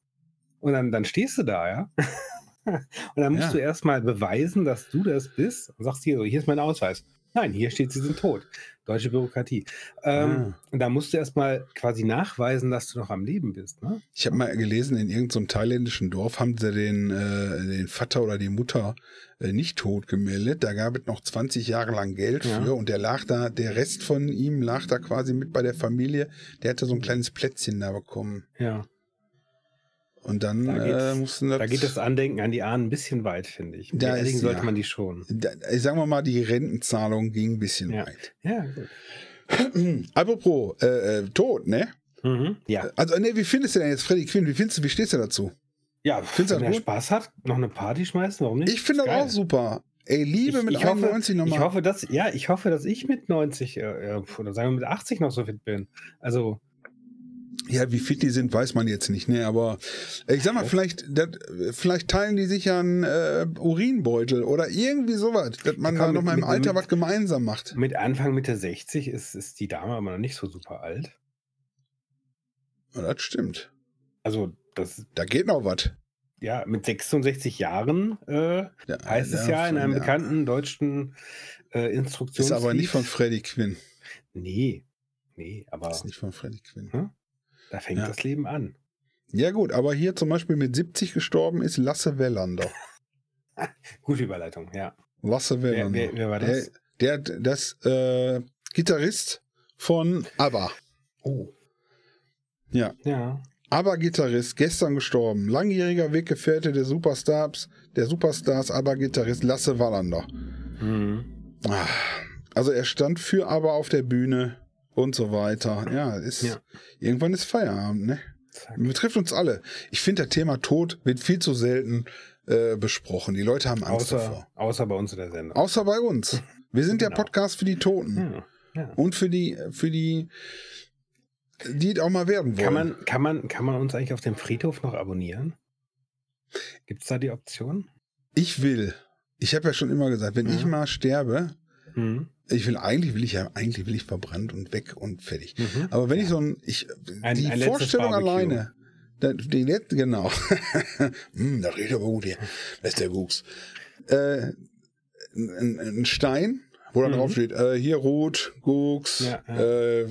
Speaker 2: Und dann, dann stehst du da, ja. und dann musst
Speaker 1: Ja.
Speaker 2: du erstmal beweisen, dass du das bist. Und sagst hier, so, hier ist mein Ausweis. Nein, hier steht, sie sind tot. Deutsche Bürokratie. Ähm,
Speaker 1: Ah.
Speaker 2: Und da musst du erstmal quasi nachweisen, dass du noch am Leben bist. Ne?
Speaker 1: Ich habe mal gelesen, in irgendeinem thailändischen Dorf haben sie den, äh, den Vater oder die Mutter äh, nicht tot gemeldet. Da gab es noch 20 Jahre lang Geld
Speaker 2: Ja.
Speaker 1: für und der lag da, der Rest von ihm lag da quasi mit bei der Familie. Der hatte so ein kleines Plätzchen da bekommen.
Speaker 2: Ja.
Speaker 1: Und dann
Speaker 2: Da
Speaker 1: äh, mussten das,
Speaker 2: Da geht das Andenken an die Ahnen ein bisschen weit, finde ich.
Speaker 1: Da ist-
Speaker 2: sollte
Speaker 1: ja.
Speaker 2: man die schon.
Speaker 1: da, ich sagen wir mal, die Rentenzahlung ging ein bisschen
Speaker 2: Ja.
Speaker 1: weit.
Speaker 2: Ja, gut.
Speaker 1: Apropos, äh, äh, tot, ne?
Speaker 2: Mhm. Ja.
Speaker 1: Also, ne, wie findest du denn jetzt Freddy Quinn? Wie findest du, wie stehst du dazu?
Speaker 2: Ja,
Speaker 1: Findest
Speaker 2: wenn
Speaker 1: das
Speaker 2: er? Spaß hat, noch eine Party schmeißen, warum nicht?
Speaker 1: Ich finde das
Speaker 2: Geil.
Speaker 1: auch super. Ey, Liebe
Speaker 2: Ich-
Speaker 1: mit
Speaker 2: ich hoffe-
Speaker 1: 91 nochmal.
Speaker 2: Ich hoffe, dass, ja, ich hoffe, dass ich mit 90 äh, äh, oder sagen wir mit 80 noch so fit bin. Also,
Speaker 1: Ja, wie fit die sind, weiß man jetzt nicht, ne? Aber äh, ich sag mal, vielleicht, dat, vielleicht teilen die sich ja einen äh, Urinbeutel oder irgendwie sowas, dass man
Speaker 2: Ja,
Speaker 1: da
Speaker 2: komm,
Speaker 1: noch mal im
Speaker 2: mit-
Speaker 1: Alter was gemeinsam macht.
Speaker 2: mit Anfang Mitte 60 ist, ist die Dame aber noch nicht so super alt.
Speaker 1: Ja, das stimmt.
Speaker 2: Also, das,
Speaker 1: Da geht noch was.
Speaker 2: ja, mit 66 Jahren äh,
Speaker 1: Ja,
Speaker 2: heißt es ja in einem bekannten deutschen äh,
Speaker 1: Ist
Speaker 2: Instruktions.
Speaker 1: aber nicht von Freddy Quinn.
Speaker 2: Nee, nee, aber
Speaker 1: Ist nicht von Freddy Quinn.
Speaker 2: Hm? Da fängt
Speaker 1: Ja.
Speaker 2: das Leben an.
Speaker 1: Ja gut, aber hier zum Beispiel mit 70 gestorben ist Lasse Wellander.
Speaker 2: Gute Überleitung, ja.
Speaker 1: Lasse
Speaker 2: Wer,
Speaker 1: Wellander.
Speaker 2: wer, wer war das?
Speaker 1: Der, der das äh, Gitarrist von ABBA.
Speaker 2: oh.
Speaker 1: Ja.
Speaker 2: Ja.
Speaker 1: ABBA-Gitarrist, gestern gestorben. Langjähriger Weggefährte der Superstars, der Superstars ABBA-Gitarrist Lasse Wallander.
Speaker 2: Mhm.
Speaker 1: Ah, Also er stand für ABBA auf der Bühne und so weiter. Ja, ist,
Speaker 2: Ja.
Speaker 1: irgendwann ist Feierabend, ne?
Speaker 2: Zack.
Speaker 1: Betrifft uns alle. Ich finde, das Thema Tod wird viel zu selten äh, besprochen. Die Leute haben Angst
Speaker 2: Außer,
Speaker 1: davor.
Speaker 2: außer bei uns in der Sendung.
Speaker 1: Außer bei uns. Wir sind der
Speaker 2: Genau.
Speaker 1: Podcast für die Toten.
Speaker 2: Ja. Ja.
Speaker 1: Und für die, für die, die auch mal werden wollen.
Speaker 2: Kann man, kann, man, kann man uns eigentlich auf dem Friedhof noch abonnieren? Gibt es da die Option?
Speaker 1: Ich will. Ich habe ja schon immer gesagt, wenn
Speaker 2: Ja.
Speaker 1: ich mal sterbe,
Speaker 2: Mhm.
Speaker 1: Ich will eigentlich will ich ja eigentlich will ich verbrannt und weg und fertig.
Speaker 2: Mhm.
Speaker 1: Aber wenn ich so ein ich
Speaker 2: Ein-
Speaker 1: die
Speaker 2: ein
Speaker 1: Vorstellung alleine, die letzte genau. hm, das riecht aber gut hier. Das ist der Wuchs. Äh, ein, ein Stein, wo dann
Speaker 2: Mhm.
Speaker 1: drauf steht, äh, hier Ruth, Gux,
Speaker 2: Ja, ja.
Speaker 1: Äh,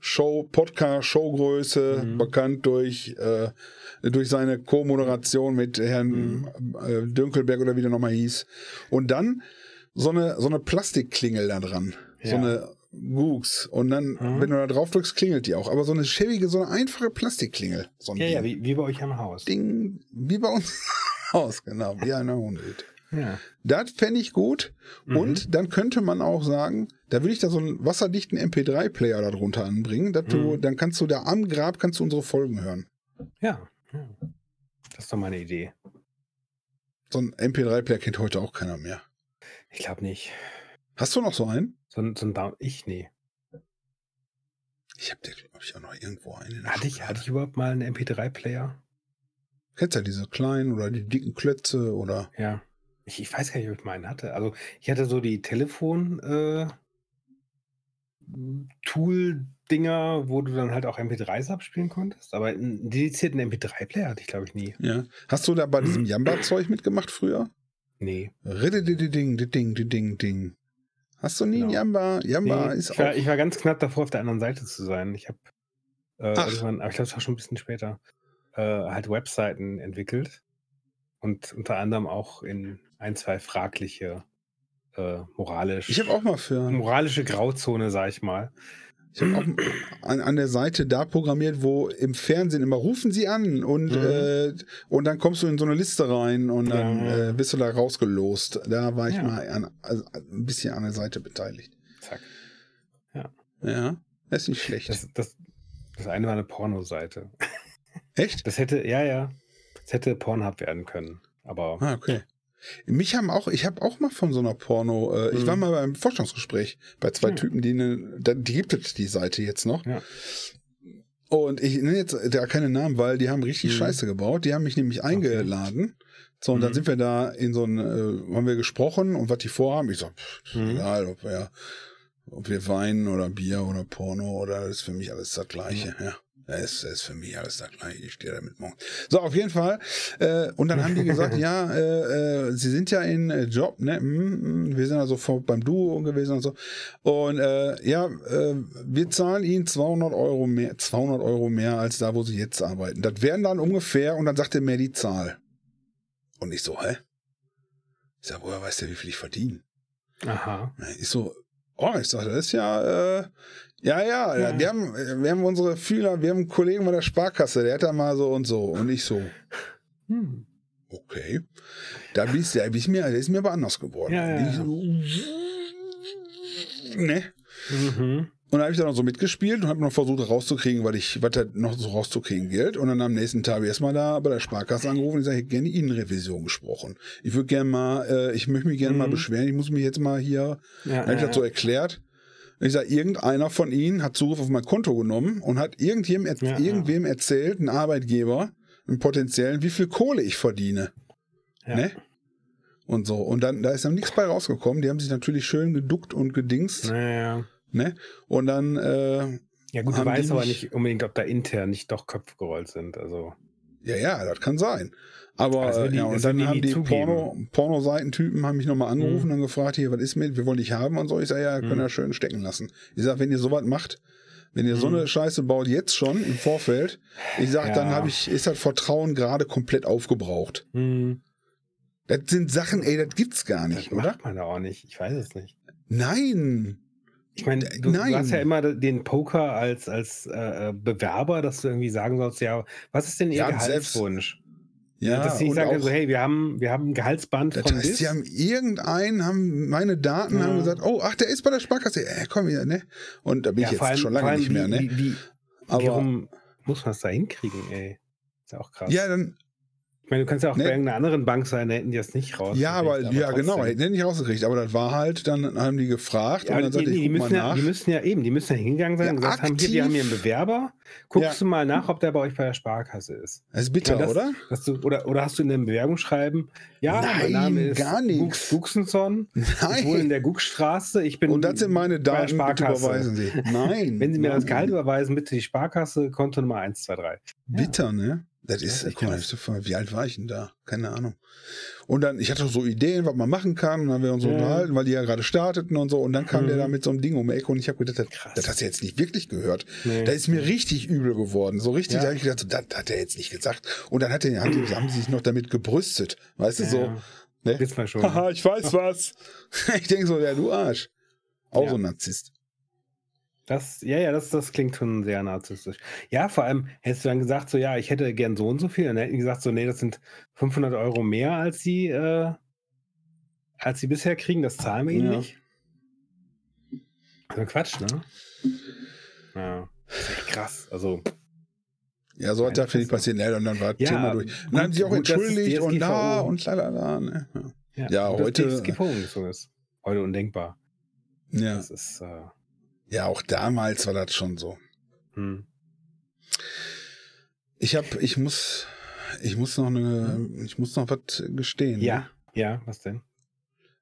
Speaker 1: Show, Podcast, Showgröße,
Speaker 2: Mhm.
Speaker 1: bekannt durch, äh, durch seine Co-Moderation mit Herrn
Speaker 2: Mhm.
Speaker 1: äh, Dünkelberg oder wie der nochmal hieß. Und dann so eine, so eine Plastikklingel da dran. So
Speaker 2: Ja.
Speaker 1: eine Gux. Und dann,
Speaker 2: Mhm.
Speaker 1: wenn du da drauf drückst, klingelt die auch. Aber so eine schäbige, so eine einfache Plastikklingel. So ein
Speaker 2: Ja,
Speaker 1: Ding.
Speaker 2: ja, wie, wie bei euch am Haus.
Speaker 1: Ding, wie bei uns aus, genau, wie eine Hundehütte.
Speaker 2: Ja.
Speaker 1: Das fände ich gut.
Speaker 2: Mhm.
Speaker 1: Und dann könnte man auch sagen, da würde ich da so einen wasserdichten MP3-Player darunter anbringen, dass du,
Speaker 2: Mhm.
Speaker 1: dann kannst du da am Grab kannst du unsere Folgen hören.
Speaker 2: ja. ja. Das ist doch meine Idee.
Speaker 1: So ein MP3-Player kennt heute auch keiner mehr.
Speaker 2: Ich glaube nicht.
Speaker 1: Hast du noch so einen?
Speaker 2: So, ein- so ein Down. Ich, nee.
Speaker 1: Ich habe den, glaube ich, auch noch irgendwo einen.
Speaker 2: Hatte ich, hatte ich überhaupt mal einen MP3-Player?
Speaker 1: Kennst ja diese kleinen oder die dicken Klötze oder.
Speaker 2: Ja. Ich, ich weiß gar nicht, ob ich meinen hatte. Also ich hatte so die Telefon äh, Tool-Dinger, wo du dann halt auch MP3s abspielen konntest. Aber einen dedizierten MP3-Player hatte ich, glaube ich, nie.
Speaker 1: Ja. Hast du da bei diesem Jamba-Zeug mitgemacht früher?
Speaker 2: Nee.
Speaker 1: Riddididing, ding, ding, ding. Hast du nie
Speaker 2: Genau.
Speaker 1: Jamba? Jamba
Speaker 2: nee
Speaker 1: ist
Speaker 2: ich, war,
Speaker 1: auch.
Speaker 2: ich war ganz knapp davor, auf der anderen Seite zu sein. Ich habe äh, irgendwann, aber ich glaube, es war schon ein bisschen später, äh, halt Webseiten entwickelt. und unter anderem auch in ein, zwei fragliche äh, moralisch.
Speaker 1: Ich habe auch mal für.
Speaker 2: Moralische Grauzone, sag ich mal.
Speaker 1: Ich habe auch an, an der Seite da programmiert, wo im Fernsehen immer rufen sie an und,
Speaker 2: Mhm.
Speaker 1: äh, und dann kommst du in so eine Liste rein und dann
Speaker 2: Ja.
Speaker 1: äh, bist du da rausgelost. Da war ich
Speaker 2: Ja.
Speaker 1: mal an, also ein bisschen an der Seite beteiligt.
Speaker 2: Zack.
Speaker 1: Ja, das ist nicht schlecht.
Speaker 2: Das, das, das eine war eine Pornoseite.
Speaker 1: Echt?
Speaker 2: Das hätte, ja, ja. Das hätte Pornhub werden können. Aber
Speaker 1: Ah, okay. Mich haben auch, ich habe auch mal von so einer Porno, äh, ich
Speaker 2: Mhm.
Speaker 1: war mal beim Forschungsgespräch bei zwei
Speaker 2: Ja.
Speaker 1: Typen, die, eine, da- die gibt es die Seite jetzt noch.
Speaker 2: Ja.
Speaker 1: Und ich nenne jetzt da keine Namen, weil die haben richtig
Speaker 2: Mhm.
Speaker 1: Scheiße gebaut. Die haben mich nämlich eingeladen. So, und dann
Speaker 2: Mhm.
Speaker 1: sind wir da in so ein, äh, haben wir gesprochen und was die vorhaben. Ich so, pff,
Speaker 2: Mhm.
Speaker 1: egal, ob wir, ob wir weinen oder Bier oder Porno oder das ist für mich alles das Gleiche. Ja. Das ist, für mich alles das Gleiche. Ich stehe damit morgen. So, auf jeden Fall. Äh, und dann haben die gesagt, ja, äh, äh, sie sind ja in äh, Job, ne? Mm, mm, wir sind also vor, beim Duo gewesen und so. Und äh, ja, äh, wir zahlen ihnen 200 Euro mehr, 200 Euro mehr als da, wo sie jetzt arbeiten. Das wären dann ungefähr, und dann sagt er mir die Zahl. Und ich so, hä? Ich sag, woher weiß der, wie viel ich verdiene?
Speaker 2: aha.
Speaker 1: Ich so, oh, ich sag, das ist ja, äh, ja, ja,
Speaker 2: Ja.
Speaker 1: Wir, haben, wir haben unsere Fühler, wir haben einen Kollegen bei der Sparkasse, der hat da mal so und so. Und ich so,
Speaker 2: Hm.
Speaker 1: okay. Da bin ich, da ich mir, der ist mir aber anders geworden.
Speaker 2: Ja, ja,
Speaker 1: ich so, ne?
Speaker 2: Mhm.
Speaker 1: Und da habe ich dann noch so mitgespielt und habe noch versucht rauszukriegen, was ich, was da noch so rauszukriegen gilt. Und dann am nächsten Tag erstmal da bei der Sparkasse angerufen und ich sage, ich hätte gerne die Innenrevision gesprochen. Ich würde gerne mal, äh, ich möchte mich gerne mal
Speaker 2: Mhm.
Speaker 1: beschweren, ich muss mich jetzt mal hier
Speaker 2: Ja,
Speaker 1: Dann habe ich das so erklärt. Ich sage, irgendeiner von Ihnen hat Zugriff auf mein Konto genommen und hat irgendjemandem, er
Speaker 2: Ja, ja.
Speaker 1: irgendwem erzählt, ein Arbeitgeber, einen potenziellen, wie viel Kohle ich verdiene.
Speaker 2: ja.
Speaker 1: Ne? Und so. Und dann, da ist dann nichts bei rausgekommen. Die haben sich natürlich schön geduckt und gedingst.
Speaker 2: Naja.
Speaker 1: Ne? Und dann, äh,
Speaker 2: Ja gut, du weißt aber
Speaker 1: nicht-
Speaker 2: nicht unbedingt, ob da intern nicht doch Köpfe gerollt sind. Also
Speaker 1: ja, ja, das kann sein. Aber
Speaker 2: Also die-
Speaker 1: ja,
Speaker 2: das
Speaker 1: und
Speaker 2: werden
Speaker 1: dann
Speaker 2: die
Speaker 1: haben die. Porno, Pornoseitentypen haben mich nochmal angerufen
Speaker 2: Mhm.
Speaker 1: und gefragt, hier, was ist mit, wir wollen dich haben und so. Ich sage, ja, können
Speaker 2: Mhm.
Speaker 1: ja schön stecken lassen. Ich sage, wenn ihr sowas macht, wenn ihr so
Speaker 2: Mhm.
Speaker 1: eine Scheiße baut, jetzt schon im Vorfeld, ich sage,
Speaker 2: Ja.
Speaker 1: dann habe ich, ist das Vertrauen gerade komplett aufgebraucht.
Speaker 2: hm,
Speaker 1: Das sind Sachen, ey, das gibt's gar
Speaker 2: das
Speaker 1: nicht, oder?
Speaker 2: macht man da auch nicht. Ich weiß es nicht.
Speaker 1: Nein.
Speaker 2: Ich meine, du, du hast ja immer den Poker als, als äh, äh, Bewerber, dass du irgendwie sagen sollst, ja, was ist denn Ihr
Speaker 1: Ja, selbst-
Speaker 2: Gehaltswunsch?
Speaker 1: Ja,
Speaker 2: dass sie
Speaker 1: und
Speaker 2: sagen
Speaker 1: auch,
Speaker 2: so, hey, wir haben, wir haben ein Gehaltsband
Speaker 1: das
Speaker 2: von
Speaker 1: heißt,
Speaker 2: bis.
Speaker 1: sie haben irgendeinen, haben meine Daten,
Speaker 2: Ja.
Speaker 1: haben gesagt, oh, ach, der ist bei der Sparkasse, äh, komm wieder, ne? Und da bin ich
Speaker 2: vor
Speaker 1: jetzt
Speaker 2: allem-
Speaker 1: schon lange nicht mehr, ne?
Speaker 2: Wie, wie,
Speaker 1: Aber-
Speaker 2: warum muss man es da hinkriegen, ey? Ist ja auch krass.
Speaker 1: Ja, dann,
Speaker 2: ich meine, du kannst ja auch
Speaker 1: Ne?
Speaker 2: bei irgendeiner anderen Bank sein, da hätten die das nicht raus.
Speaker 1: Ja, aber, ja, genau, hätten die nicht rausgekriegt. Aber das war halt, dann haben die gefragt
Speaker 2: Ja,
Speaker 1: und
Speaker 2: aber
Speaker 1: dann
Speaker 2: die,
Speaker 1: sagte
Speaker 2: die,
Speaker 1: ich,
Speaker 2: die, müssen ja,
Speaker 1: nach.
Speaker 2: die müssen ja eben, die müssen ja hingegangen sein
Speaker 1: Ja,
Speaker 2: und gesagt haben, hier, wir
Speaker 1: aktiv.
Speaker 2: haben hier einen Bewerber, guckst du mal nach, ob der bei euch bei der Sparkasse ist.
Speaker 1: Das ist bitter,
Speaker 2: das-
Speaker 1: oder?
Speaker 2: Dass du, oder, oder hast du in der Bewerbung schreiben, ja, mein
Speaker 1: Nein,
Speaker 2: Name ist
Speaker 1: gar.
Speaker 2: Gux Guxenson, ich wohne in der Guckstraße, ich bin
Speaker 1: Und das sind meine Daten, bitte überweisen Sie. Nein.
Speaker 2: Wenn Sie mir das
Speaker 1: nein.
Speaker 2: Gehalt überweisen, bitte die Sparkasse, Konto Nummer 123.
Speaker 1: Bitter, ne? Das ist, mal, ich so voll- wie alt war ich denn da? Keine Ahnung. Und dann, ich hatte so Ideen, was man machen kann, und dann haben wir uns so
Speaker 2: Ja.
Speaker 1: unterhalten, weil die ja gerade starteten und so, und dann kam
Speaker 2: Mhm.
Speaker 1: der da mit so einem Ding um die Ecke und ich habe gedacht, das,
Speaker 2: Krass.
Speaker 1: das hast du jetzt nicht wirklich gehört.
Speaker 2: Nee.
Speaker 1: Da ist mir richtig übel geworden. So richtig,
Speaker 2: Ja.
Speaker 1: da habe ich gedacht, so, das hat er jetzt nicht gesagt. Und dann hat er, haben, die, haben die sich noch damit gebrüstet. Weißt du, so, ne?
Speaker 2: Wisst man schon.
Speaker 1: Haha, ich weiß was. Ich denke so, ja, du Arsch. Auch so ein Narzisst.
Speaker 2: Das, ja, ja, das, das klingt schon sehr narzisstisch. Ja, vor allem hättest du dann gesagt, so, ja, ich hätte gern so und so viel. Dann hätten die gesagt, so, nee, das sind 500 Euro mehr, als sie, äh, als sie bisher kriegen. Das zahlen wir ihnen
Speaker 1: Ja.
Speaker 2: nicht. Also Quatsch, ne? Ja, das krass. Also,
Speaker 1: Ja, so hat das finde ich
Speaker 2: Fresse.
Speaker 1: passiert. Ja, und dann war das
Speaker 2: Ja,
Speaker 1: Thema durch. Und dann haben sie auch entschuldigt und da und lalala. Ne? Ja. Ja,
Speaker 2: dass
Speaker 1: heute-
Speaker 2: DSGVO umgezogen ist. Heute undenkbar.
Speaker 1: Ja.
Speaker 2: Das ist, äh,
Speaker 1: ja, auch damals war das schon so.
Speaker 2: hm.
Speaker 1: Ich habe, ich muss, ich muss noch eine, ich muss noch was gestehen. ne?
Speaker 2: Ja, ja, was denn?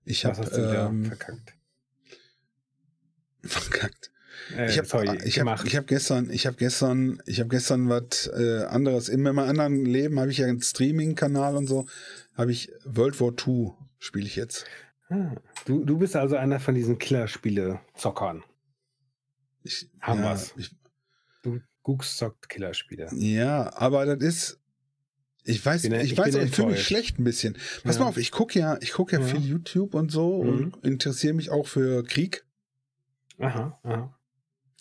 Speaker 1: Ich habe ähm,
Speaker 2: verkackt?
Speaker 1: verkackt.
Speaker 2: Äh,
Speaker 1: Ich habe
Speaker 2: sorry,
Speaker 1: ich hab,
Speaker 2: gemacht.
Speaker 1: ich hab gestern, ich habe gestern, ich habe gestern was äh, anderes. In meinem anderen Leben habe ich ja einen Streaming-Kanal und so. Habe ich World War II spiele ich jetzt.
Speaker 2: Ah, du, du bist also einer von diesen Killerspiele-Zockern.
Speaker 1: Ich,
Speaker 2: Haben
Speaker 1: ja,
Speaker 2: wir's.
Speaker 1: ich,
Speaker 2: Du Gux zockt Killerspiele.
Speaker 1: ja, aber das ist, Ich weiß,
Speaker 2: Bin-
Speaker 1: ich,
Speaker 2: ich
Speaker 1: weiß ich fühle mich schlecht ein bisschen. Pass
Speaker 2: Ja.
Speaker 1: mal auf, ich gucke ja, ich gucke ja,
Speaker 2: Ja.
Speaker 1: viel YouTube und so
Speaker 2: Mhm.
Speaker 1: und interessiere mich auch für Krieg,
Speaker 2: Aha, aha.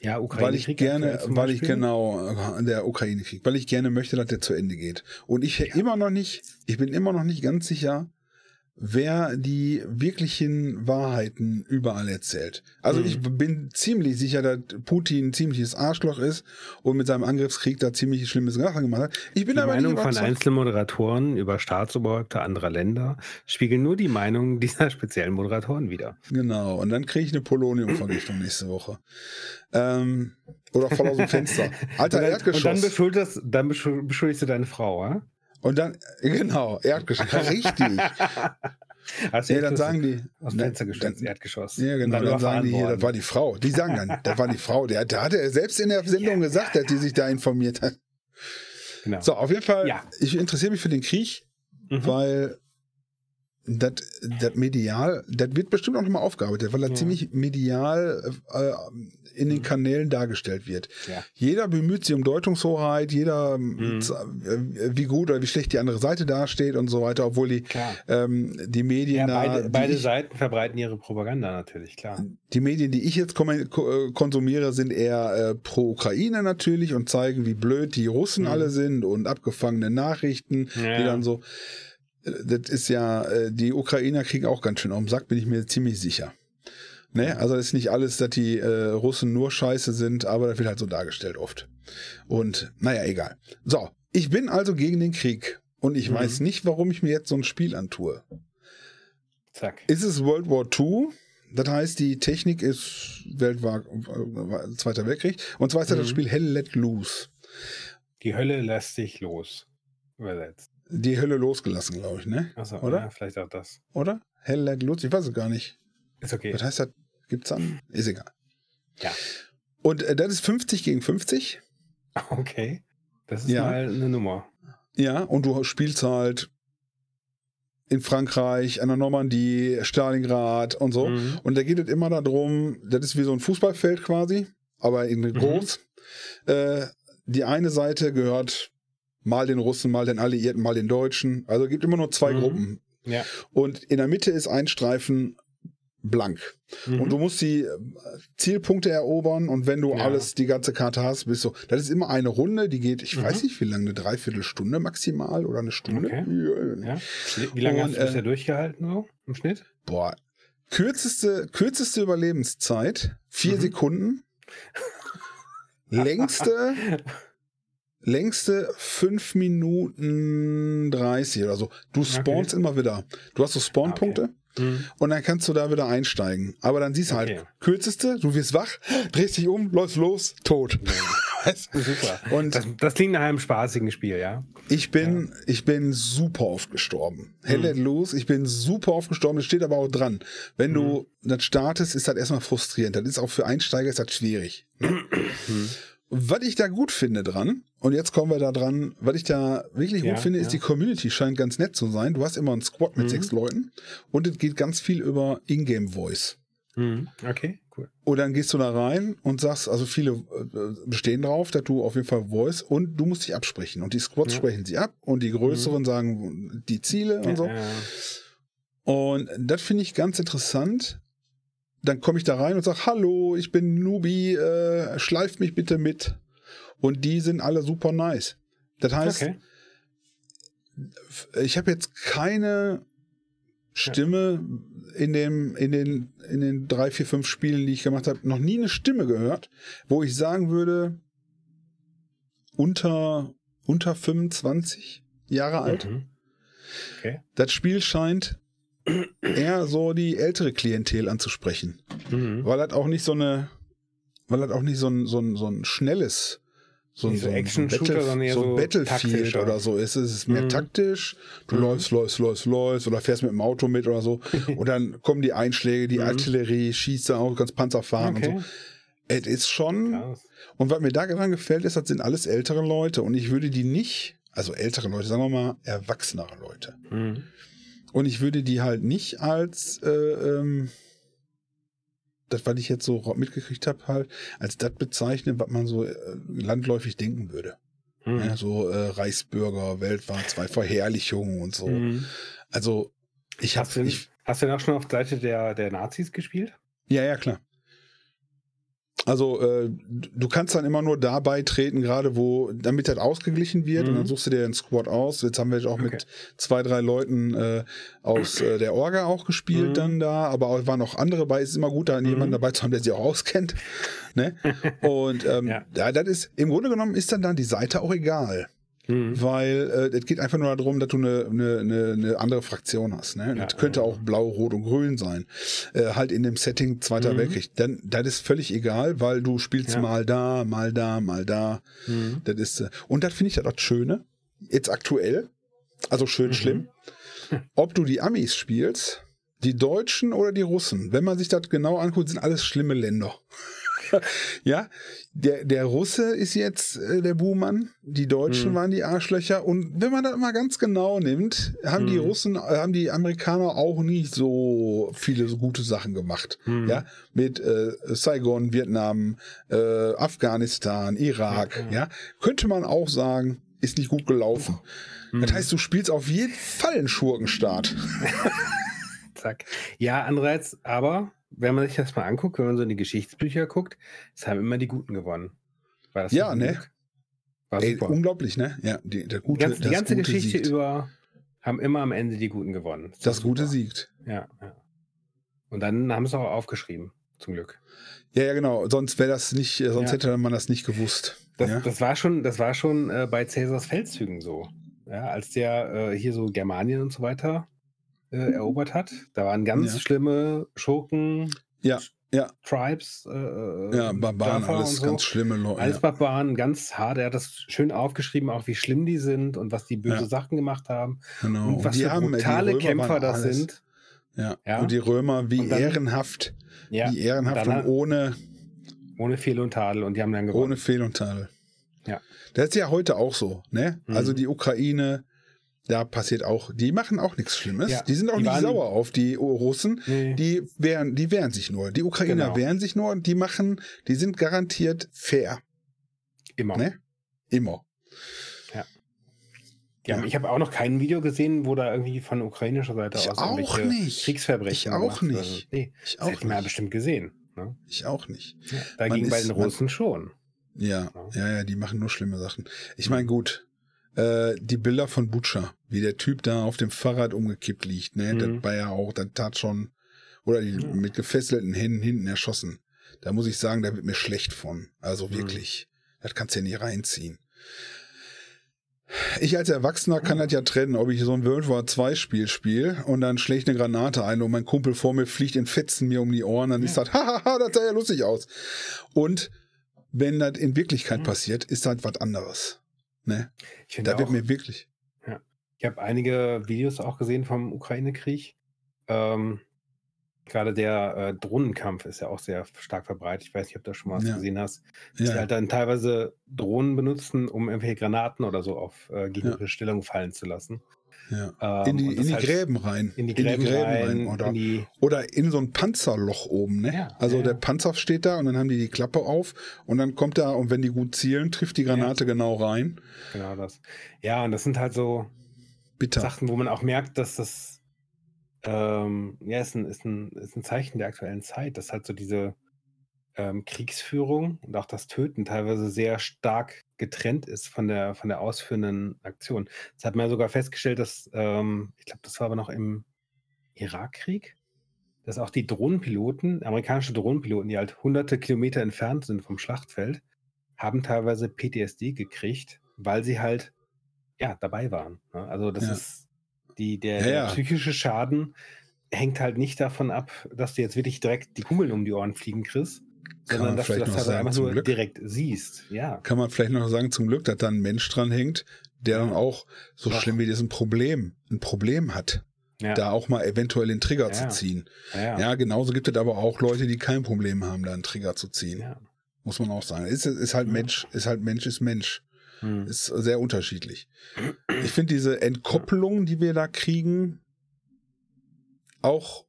Speaker 2: Ja, Ukraine.
Speaker 1: weil ich gerne, weil ich genau äh, der Ukraine-Krieg, weil ich gerne möchte, dass der zu Ende geht. Und ich immer noch nicht, ich bin immer noch nicht ganz sicher, wer die wirklichen Wahrheiten überall erzählt. Also
Speaker 2: Mhm.
Speaker 1: ich bin ziemlich sicher, dass Putin ein ziemliches Arschloch ist und mit seinem Angriffskrieg da ziemlich schlimme Sachen gemacht hat. Ich bin
Speaker 2: Die
Speaker 1: aber
Speaker 2: Meinung von. Einzelmoderatoren über Staatsoberhäupter anderer Länder spiegeln nur die Meinung dieser speziellen Moderatoren wider.
Speaker 1: Genau, und dann kriege ich eine Poloniumvergiftung nächste Woche. Ähm, oder voll aus dem Fenster. Alter
Speaker 2: und dann,
Speaker 1: Erdgeschoss.
Speaker 2: Und dann, beschuldigst, dann beschul- beschuldigst du deine Frau, ja?
Speaker 1: Und dann, genau, Erdgeschoss. Richtig.
Speaker 2: Hast du
Speaker 1: Ja, dann sagen die.
Speaker 2: Aus dem
Speaker 1: dann-
Speaker 2: Fenster
Speaker 1: dann-
Speaker 2: Erdgeschoss.
Speaker 1: Ja, genau. Dann,
Speaker 2: überfahren
Speaker 1: sagen die hier, das war die Frau. Die sagen dann, das war die Frau. Der, der hat er selbst in der Sendung gesagt, dass die sich da informiert hat.
Speaker 2: Genau.
Speaker 1: So, auf jeden Fall,
Speaker 2: Ja.
Speaker 1: ich interessiere mich für den Krieg,
Speaker 2: Mhm.
Speaker 1: weil das medial, das wird bestimmt auch nochmal aufgearbeitet, weil das
Speaker 2: Ja.
Speaker 1: ziemlich medial äh, in den
Speaker 2: Mhm.
Speaker 1: Kanälen dargestellt wird.
Speaker 2: Ja.
Speaker 1: Jeder bemüht sich um Deutungshoheit, jeder,
Speaker 2: Mhm.
Speaker 1: äh, wie gut oder wie schlecht die andere Seite dasteht und so weiter, obwohl die, ähm, die Medien,
Speaker 2: Ja,
Speaker 1: da,
Speaker 2: beide,
Speaker 1: die
Speaker 2: beide
Speaker 1: ich,
Speaker 2: Seiten verbreiten ihre Propaganda natürlich, klar.
Speaker 1: die Medien, die ich jetzt äh, konsumiere, sind eher äh, pro Ukraine natürlich und zeigen, wie blöd die Russen
Speaker 2: Mhm.
Speaker 1: alle sind und abgefangene Nachrichten,
Speaker 2: Ja.
Speaker 1: die dann so. Das ist ja, äh, die Ukrainer kriegen auch ganz schön auf den Sack, bin ich mir ziemlich sicher. Ne? Also ist nicht alles, dass die äh, Russen nur scheiße sind, aber das wird halt so dargestellt oft. Und naja, egal. So, ich bin also gegen den Krieg. Und ich
Speaker 2: Mhm.
Speaker 1: weiß nicht, warum ich mir jetzt so ein Spiel antue.
Speaker 2: Zack.
Speaker 1: Ist es World War II? Das heißt, die Technik ist weltweit äh, Zweiter Weltkrieg. Und zwar ist das das
Speaker 2: Mhm.
Speaker 1: Spiel Hell Let Loose.
Speaker 2: Die Hölle lässt sich los. Übersetzt.
Speaker 1: Die Hölle losgelassen, glaube ich, ne?
Speaker 2: Achso,
Speaker 1: Oder?
Speaker 2: Ja, vielleicht auch das.
Speaker 1: Oder? Hell Let Loose? Ich weiß es gar nicht.
Speaker 2: Ist okay.
Speaker 1: Was heißt das? Gibt's dann? Ist egal.
Speaker 2: Ja.
Speaker 1: Und äh, das ist 50 gegen 50.
Speaker 2: Okay. Das ist
Speaker 1: Ja.
Speaker 2: mal eine Nummer.
Speaker 1: Ja, und du spielst halt in Frankreich, an der Normandie, Stalingrad und so.
Speaker 2: Mhm.
Speaker 1: Und da geht es immer darum, das ist wie so ein Fußballfeld quasi, aber in groß. Äh, die eine Seite gehört mal den Russen, mal den Alliierten, mal den Deutschen. Also es gibt immer nur zwei
Speaker 2: Mhm.
Speaker 1: Gruppen.
Speaker 2: Ja.
Speaker 1: Und in der Mitte ist ein Streifen blank.
Speaker 2: Mhm.
Speaker 1: Und du musst die äh, Zielpunkte erobern und wenn du
Speaker 2: Ja.
Speaker 1: alles, die ganze Karte hast, bist du. Das ist immer eine Runde, die geht, ich
Speaker 2: Mhm.
Speaker 1: weiß nicht wie lange, eine Dreiviertelstunde maximal oder eine Stunde.
Speaker 2: Okay.
Speaker 1: Ja.
Speaker 2: ja. Wie lange
Speaker 1: Und,
Speaker 2: hast du bisher
Speaker 1: äh,
Speaker 2: durchgehalten so im Schnitt?
Speaker 1: Boah. Kürzeste, kürzeste Überlebenszeit, vier
Speaker 2: Mhm.
Speaker 1: Sekunden. längste, längste fünf Minuten 30 oder so. Du spawnst immer wieder. Du hast so Spawnpunkte
Speaker 2: Mhm.
Speaker 1: und dann kannst du da wieder einsteigen. Aber dann siehst du
Speaker 2: Okay.
Speaker 1: halt, kürzeste, du wirst wach, drehst dich um, läufst los, tot. Du?
Speaker 2: Super.
Speaker 1: Und
Speaker 2: Das, das klingt nach einem spaßigen Spiel, ja?
Speaker 1: ich bin, ich bin super oft gestorben. Hell let loose, ich bin super oft gestorben. Das steht aber auch dran. Wenn du das startest, ist das erstmal frustrierend. Das ist auch für Einsteiger ist das schwierig. Ne? Was ich da gut finde dran, und jetzt kommen wir da dran, was ich da wirklich
Speaker 2: Ja,
Speaker 1: gut finde, ist
Speaker 2: ja.
Speaker 1: die Community scheint ganz nett zu sein. Du hast immer einen Squad mit
Speaker 2: Mhm.
Speaker 1: sechs Leuten und es geht ganz viel über Ingame Voice.
Speaker 2: Mhm. Okay, cool.
Speaker 1: Und dann gehst du da rein und sagst, also viele äh, bestehen drauf, dass du auf jeden Fall Voice und du musst dich absprechen. Und die Squads
Speaker 2: Ja.
Speaker 1: sprechen sie ab und die größeren sagen die Ziele und so. Und das finde ich ganz interessant. Dann komme ich da rein und sage, hallo, ich bin Nubi, äh, schleift mich bitte mit. Und die sind alle super nice. Das heißt,
Speaker 2: Okay.
Speaker 1: ich habe jetzt keine Stimme in, dem, in, den, in den drei, vier, fünf Spielen, die ich gemacht habe, noch nie eine Stimme gehört, wo ich sagen würde, unter, unter 25 Jahre alt.
Speaker 2: Mhm. Okay.
Speaker 1: Das Spiel scheint eher so die ältere Klientel anzusprechen.
Speaker 2: Mhm.
Speaker 1: Weil das auch nicht so eine, weil das auch nicht so ein, so ein, so ein schnelles, so
Speaker 2: so
Speaker 1: so ein
Speaker 2: Action-Shooter, sondern eher
Speaker 1: so
Speaker 2: so
Speaker 1: Battlefield oder so ist. Es ist mehr
Speaker 2: Mhm.
Speaker 1: taktisch. Du
Speaker 2: Mhm.
Speaker 1: läufst, läufst, läufst, läufst oder fährst mit dem Auto mit oder so. und dann kommen die Einschläge, die
Speaker 2: Mhm.
Speaker 1: Artillerie schießt da auch, ganz Panzer fahren und
Speaker 2: Okay.
Speaker 1: so. Es ist schon,
Speaker 2: Krass.
Speaker 1: und was mir daran gefällt, ist, das sind alles ältere Leute und ich würde die nicht, also ältere Leute, sagen wir mal, erwachsenere Leute. Und ich würde die halt nicht als, äh, ähm, das, was ich jetzt so mitgekriegt habe, halt, als das bezeichnen, was man so äh, landläufig denken würde. Mhm. Ja, so äh, Reichsbürger, weltweit, zwei Verherrlichungen und so. Mhm. Also ich habe...
Speaker 2: Hast, du, hast du denn auch schon auf Seite der, der Nazis gespielt?
Speaker 1: Ja, ja, klar. Also äh, du kannst dann immer nur da beitreten, gerade wo, damit das ausgeglichen wird mhm. und dann suchst du dir den Squad aus. Jetzt haben wir auch okay. mit zwei, drei Leuten äh, aus äh, der Orga auch gespielt mhm. dann da, aber auch waren noch andere bei. Es ist immer gut, da mhm. jemanden dabei zu haben, der sich auch auskennt. ne? Und ähm, ja. ja, das ist, im Grunde genommen ist dann, dann die Seite auch egal. Mhm. Weil äh, es geht einfach nur darum, dass du eine, eine, eine andere Fraktion hast. Ne? Ja, das könnte auch blau, rot und grün sein. Äh, halt in dem Setting Zweiter mhm. Weltkrieg. Dann, das ist völlig egal, weil du spielst ja. mal da, mal da, mal da. Mhm. Das ist, äh, und das finde ich das Schöne. Jetzt aktuell. Also schön mhm. schlimm. Ob du die Amis spielst, die Deutschen oder die Russen, wenn man sich das genau anguckt, sind alles schlimme Länder. ja, der, der Russe ist jetzt äh, der Buhmann, die Deutschen hm. waren die Arschlöcher und wenn man das mal ganz genau nimmt, haben hm. die Russen, äh, haben die Amerikaner auch nicht so viele so gute Sachen gemacht. Hm. Ja, mit äh, Saigon, Vietnam, äh, Afghanistan, Irak, ja. ja, könnte man auch sagen, ist nicht gut gelaufen. Das hm. heißt, du spielst auf jeden Fall einen Schurkenstaat.
Speaker 2: Zack. Ja, andererseits, aber wenn man sich das mal anguckt, wenn man so in die Geschichtsbücher guckt, es haben immer die Guten gewonnen.
Speaker 1: ja, ne? Ey, unglaublich, ne? Ja, die, der gute,
Speaker 2: die ganze, die ganze Geschichte siegt. über haben immer am Ende die Guten gewonnen.
Speaker 1: Das, das Gute siegt.
Speaker 2: Ja, ja. Und dann haben sie es auch aufgeschrieben, zum Glück.
Speaker 1: Ja, ja, genau. Sonst wäre das nicht, äh, sonst ja. hätte man das nicht gewusst.
Speaker 2: Das,
Speaker 1: ja?
Speaker 2: das war schon, das war schon äh, bei Cäsars Feldzügen so. Ja, als der äh, hier so Germanien und so weiter äh, erobert hat. Da waren ganz ja. schlimme Schurken.
Speaker 1: Ja. Ja.
Speaker 2: Tribes. Äh,
Speaker 1: äh ja, Barbaren, Dörfer alles so. ganz schlimme Leute.
Speaker 2: Alles Barbaren, ganz hart. Er hat das schön aufgeschrieben, auch wie schlimm die sind und was die böse ja. Sachen gemacht haben.
Speaker 1: Genau.
Speaker 2: Und was die für haben, brutale Kämpfer das alles. sind.
Speaker 1: Ja. ja. Und die Römer, wie dann, ehrenhaft. Ja. Wie ehrenhaft und, und ohne.
Speaker 2: Ohne Fehl und Tadel und die haben dann gewonnen.
Speaker 1: Ohne Fehl und Tadel.
Speaker 2: Ja.
Speaker 1: Das ist ja heute auch so, ne? Mhm. Also die Ukraine, da passiert auch, die machen auch nichts Schlimmes. Ja, die sind auch die nicht sauer auf die Russen. Nee. Die wehren, die wehren sich nur. Die Ukrainer genau. wehren sich nur und die machen, die sind garantiert fair.
Speaker 2: Immer.
Speaker 1: Ne? Immer.
Speaker 2: Ja. ja. ja. Ich habe auch noch kein Video gesehen, wo da irgendwie von ukrainischer Seite
Speaker 1: ich aus auch nicht.
Speaker 2: Kriegsverbrechen
Speaker 1: ich auch nicht.
Speaker 2: Nee, ich auch nicht. bestimmt gesehen. Ne?
Speaker 1: Ich auch nicht.
Speaker 2: Ja, dagegen bei den Russen man, schon.
Speaker 1: Ja, ja, ja, die machen nur schlimme Sachen. Ich meine, gut, äh, die Bilder von Butcher, wie der Typ da auf dem Fahrrad umgekippt liegt, ne? Mhm. Das war ja auch, das tat schon, oder die, mhm. mit gefesselten Händen hinten erschossen. Da muss ich sagen, da wird mir schlecht von. Also mhm. wirklich, mhm. das kannst du ja nie reinziehen. Ich als Erwachsener kann das ja trennen, ob ich so ein World War 2 Spiel spiele und dann schlägt eine Granate ein und mein Kumpel vor mir fliegt in Fetzen mir um die Ohren, dann ja. ist das, hahaha, das sah ja lustig aus. Und wenn das in Wirklichkeit mhm. passiert, ist das was anderes. Ne? Ich da wird mir wirklich.
Speaker 2: Ja. Ich habe einige Videos auch gesehen vom Ukraine-Krieg. Ähm, Gerade der äh, Drohnenkampf ist ja auch sehr stark verbreitet. Ich weiß nicht, ob du das schon mal ja. gesehen hast. Dass ja. die halt dann teilweise Drohnen benutzen, um irgendwelche Granaten oder so auf äh, gegnerische ja. Stellung fallen zu lassen.
Speaker 1: Ja. Ähm, in die, in die Gräben rein.
Speaker 2: In die Gräben, in die Gräben rein, rein.
Speaker 1: Oder, in oder in so ein Panzerloch oben. Ne? Ja, also ja. der Panzer steht da und dann haben die die Klappe auf und dann kommt da, und wenn die gut zielen, trifft die Granate genau rein.
Speaker 2: Genau das. Ja, und das sind halt so
Speaker 1: Bitter.
Speaker 2: Sachen, wo man auch merkt, dass das ähm, ja, ist ein, ist, ein, ist ein Zeichen der aktuellen Zeit, dass halt so diese ähm, Kriegsführung und auch das Töten teilweise sehr stark getrennt ist von der, von der ausführenden Aktion. Das hat man ja sogar festgestellt, dass, ähm, ich glaube, das war aber noch im Irakkrieg, dass auch die Drohnenpiloten, amerikanische Drohnenpiloten, die halt hunderte Kilometer entfernt sind vom Schlachtfeld, haben teilweise PTSD gekriegt, weil sie halt ja dabei waren. Ne? Also das ja. ist die, der, ja, der psychische Schaden hängt halt nicht davon ab, dass du jetzt wirklich direkt die Kugeln um die Ohren fliegen kriegst, sondern dass du das halt einfach nur Glück, direkt siehst. Ja.
Speaker 1: Kann man vielleicht noch sagen, zum Glück, dass da ein Mensch dran hängt, der dann auch, so Ach. schlimm wie das ein Problem, ein Problem hat. Ja. Da auch mal eventuell den Trigger ja. zu ziehen. Ja, ja. genauso gibt es aber auch Leute, die kein Problem haben, da einen Trigger zu ziehen. Muss man auch sagen. Ist, ist halt Mensch, ist halt Mensch, ist Mensch. Hm. Ist sehr unterschiedlich. Ich finde diese Entkopplung, die wir da kriegen, auch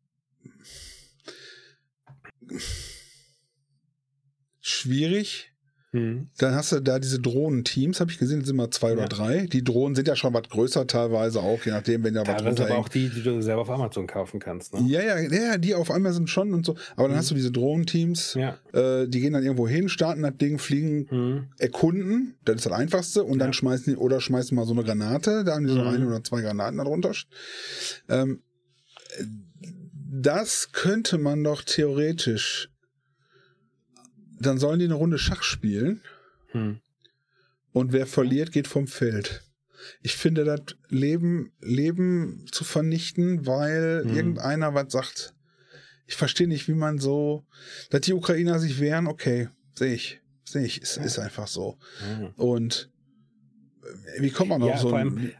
Speaker 1: schwierig,
Speaker 2: Hm.
Speaker 1: Dann hast du da diese Drohnenteams, habe ich gesehen, sind immer zwei
Speaker 2: Ja.
Speaker 1: oder drei. Die Drohnen sind ja schon was größer teilweise auch, je nachdem, wenn da was
Speaker 2: Teilweise aber auch
Speaker 1: runterhängt.
Speaker 2: die, die du selber auf Amazon kaufen kannst. Ne?
Speaker 1: Ja, ja, ja, die auf einmal sind schon und so. Aber dann
Speaker 2: Mhm.
Speaker 1: hast du diese Drohnenteams,
Speaker 2: Ja.
Speaker 1: äh, die gehen dann irgendwo hin, starten das Ding, fliegen,
Speaker 2: Hm.
Speaker 1: erkunden, das ist das Einfachste, und dann
Speaker 2: Ja.
Speaker 1: schmeißen die, oder schmeißen mal so eine Granate, da haben die so
Speaker 2: Mhm.
Speaker 1: eine oder zwei Granaten darunter. Ähm, das könnte man doch theoretisch. Dann sollen die eine Runde Schach spielen
Speaker 2: Hm.
Speaker 1: und wer verliert, geht vom Feld. Ich finde das Leben, Leben zu vernichten, weil
Speaker 2: Mhm.
Speaker 1: irgendeiner was sagt. Ich verstehe nicht, wie man so, dass die Ukrainer sich wehren, okay, sehe ich, sehe ich, ist,
Speaker 2: Ja.
Speaker 1: ist einfach so.
Speaker 2: Hm.
Speaker 1: Und äh, wie kommt man auf
Speaker 2: Ja,
Speaker 1: so
Speaker 2: vor allem-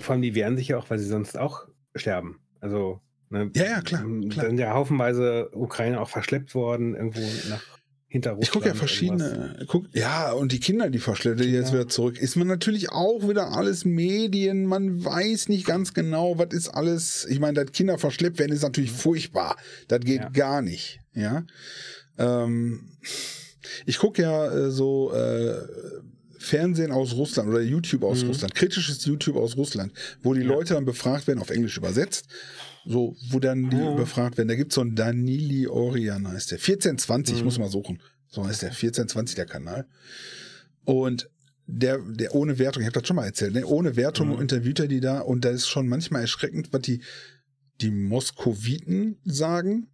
Speaker 2: Vor allem, die wehren sich ja auch, weil sie sonst auch sterben. Also, ne,
Speaker 1: Ja, ja, klar, klar.
Speaker 2: sind ja haufenweise Ukrainer auch verschleppt worden, irgendwo nach hinter Russland.
Speaker 1: Ich gucke ja verschiedene, guck, ja, und die Kinder, die verschleppen die jetzt wieder zurück. Ist man natürlich auch wieder alles Medien, man weiß nicht ganz genau, was ist alles. Ich meine, dass Kinder verschleppt werden, ist natürlich furchtbar. Das geht.
Speaker 2: Ja.
Speaker 1: gar nicht, ja. Ähm, ich gucke ja äh, so äh, Fernsehen aus Russland oder YouTube aus
Speaker 2: Mhm.
Speaker 1: Russland, kritisches YouTube aus Russland, wo die
Speaker 2: Ja.
Speaker 1: Leute dann befragt werden, auf Englisch übersetzt, so, wo dann die
Speaker 2: Ja.
Speaker 1: befragt werden. Da gibt es so einen Danili Orian, heißt der. 1420, ich
Speaker 2: Mhm.
Speaker 1: muss mal suchen. So heißt der 1420 der Kanal. Und der, der ohne Wertung, ich habe das schon mal erzählt, ne? ohne Wertung
Speaker 2: Mhm.
Speaker 1: interviewt er die da und da ist schon manchmal erschreckend, was die, die Moskowiten sagen.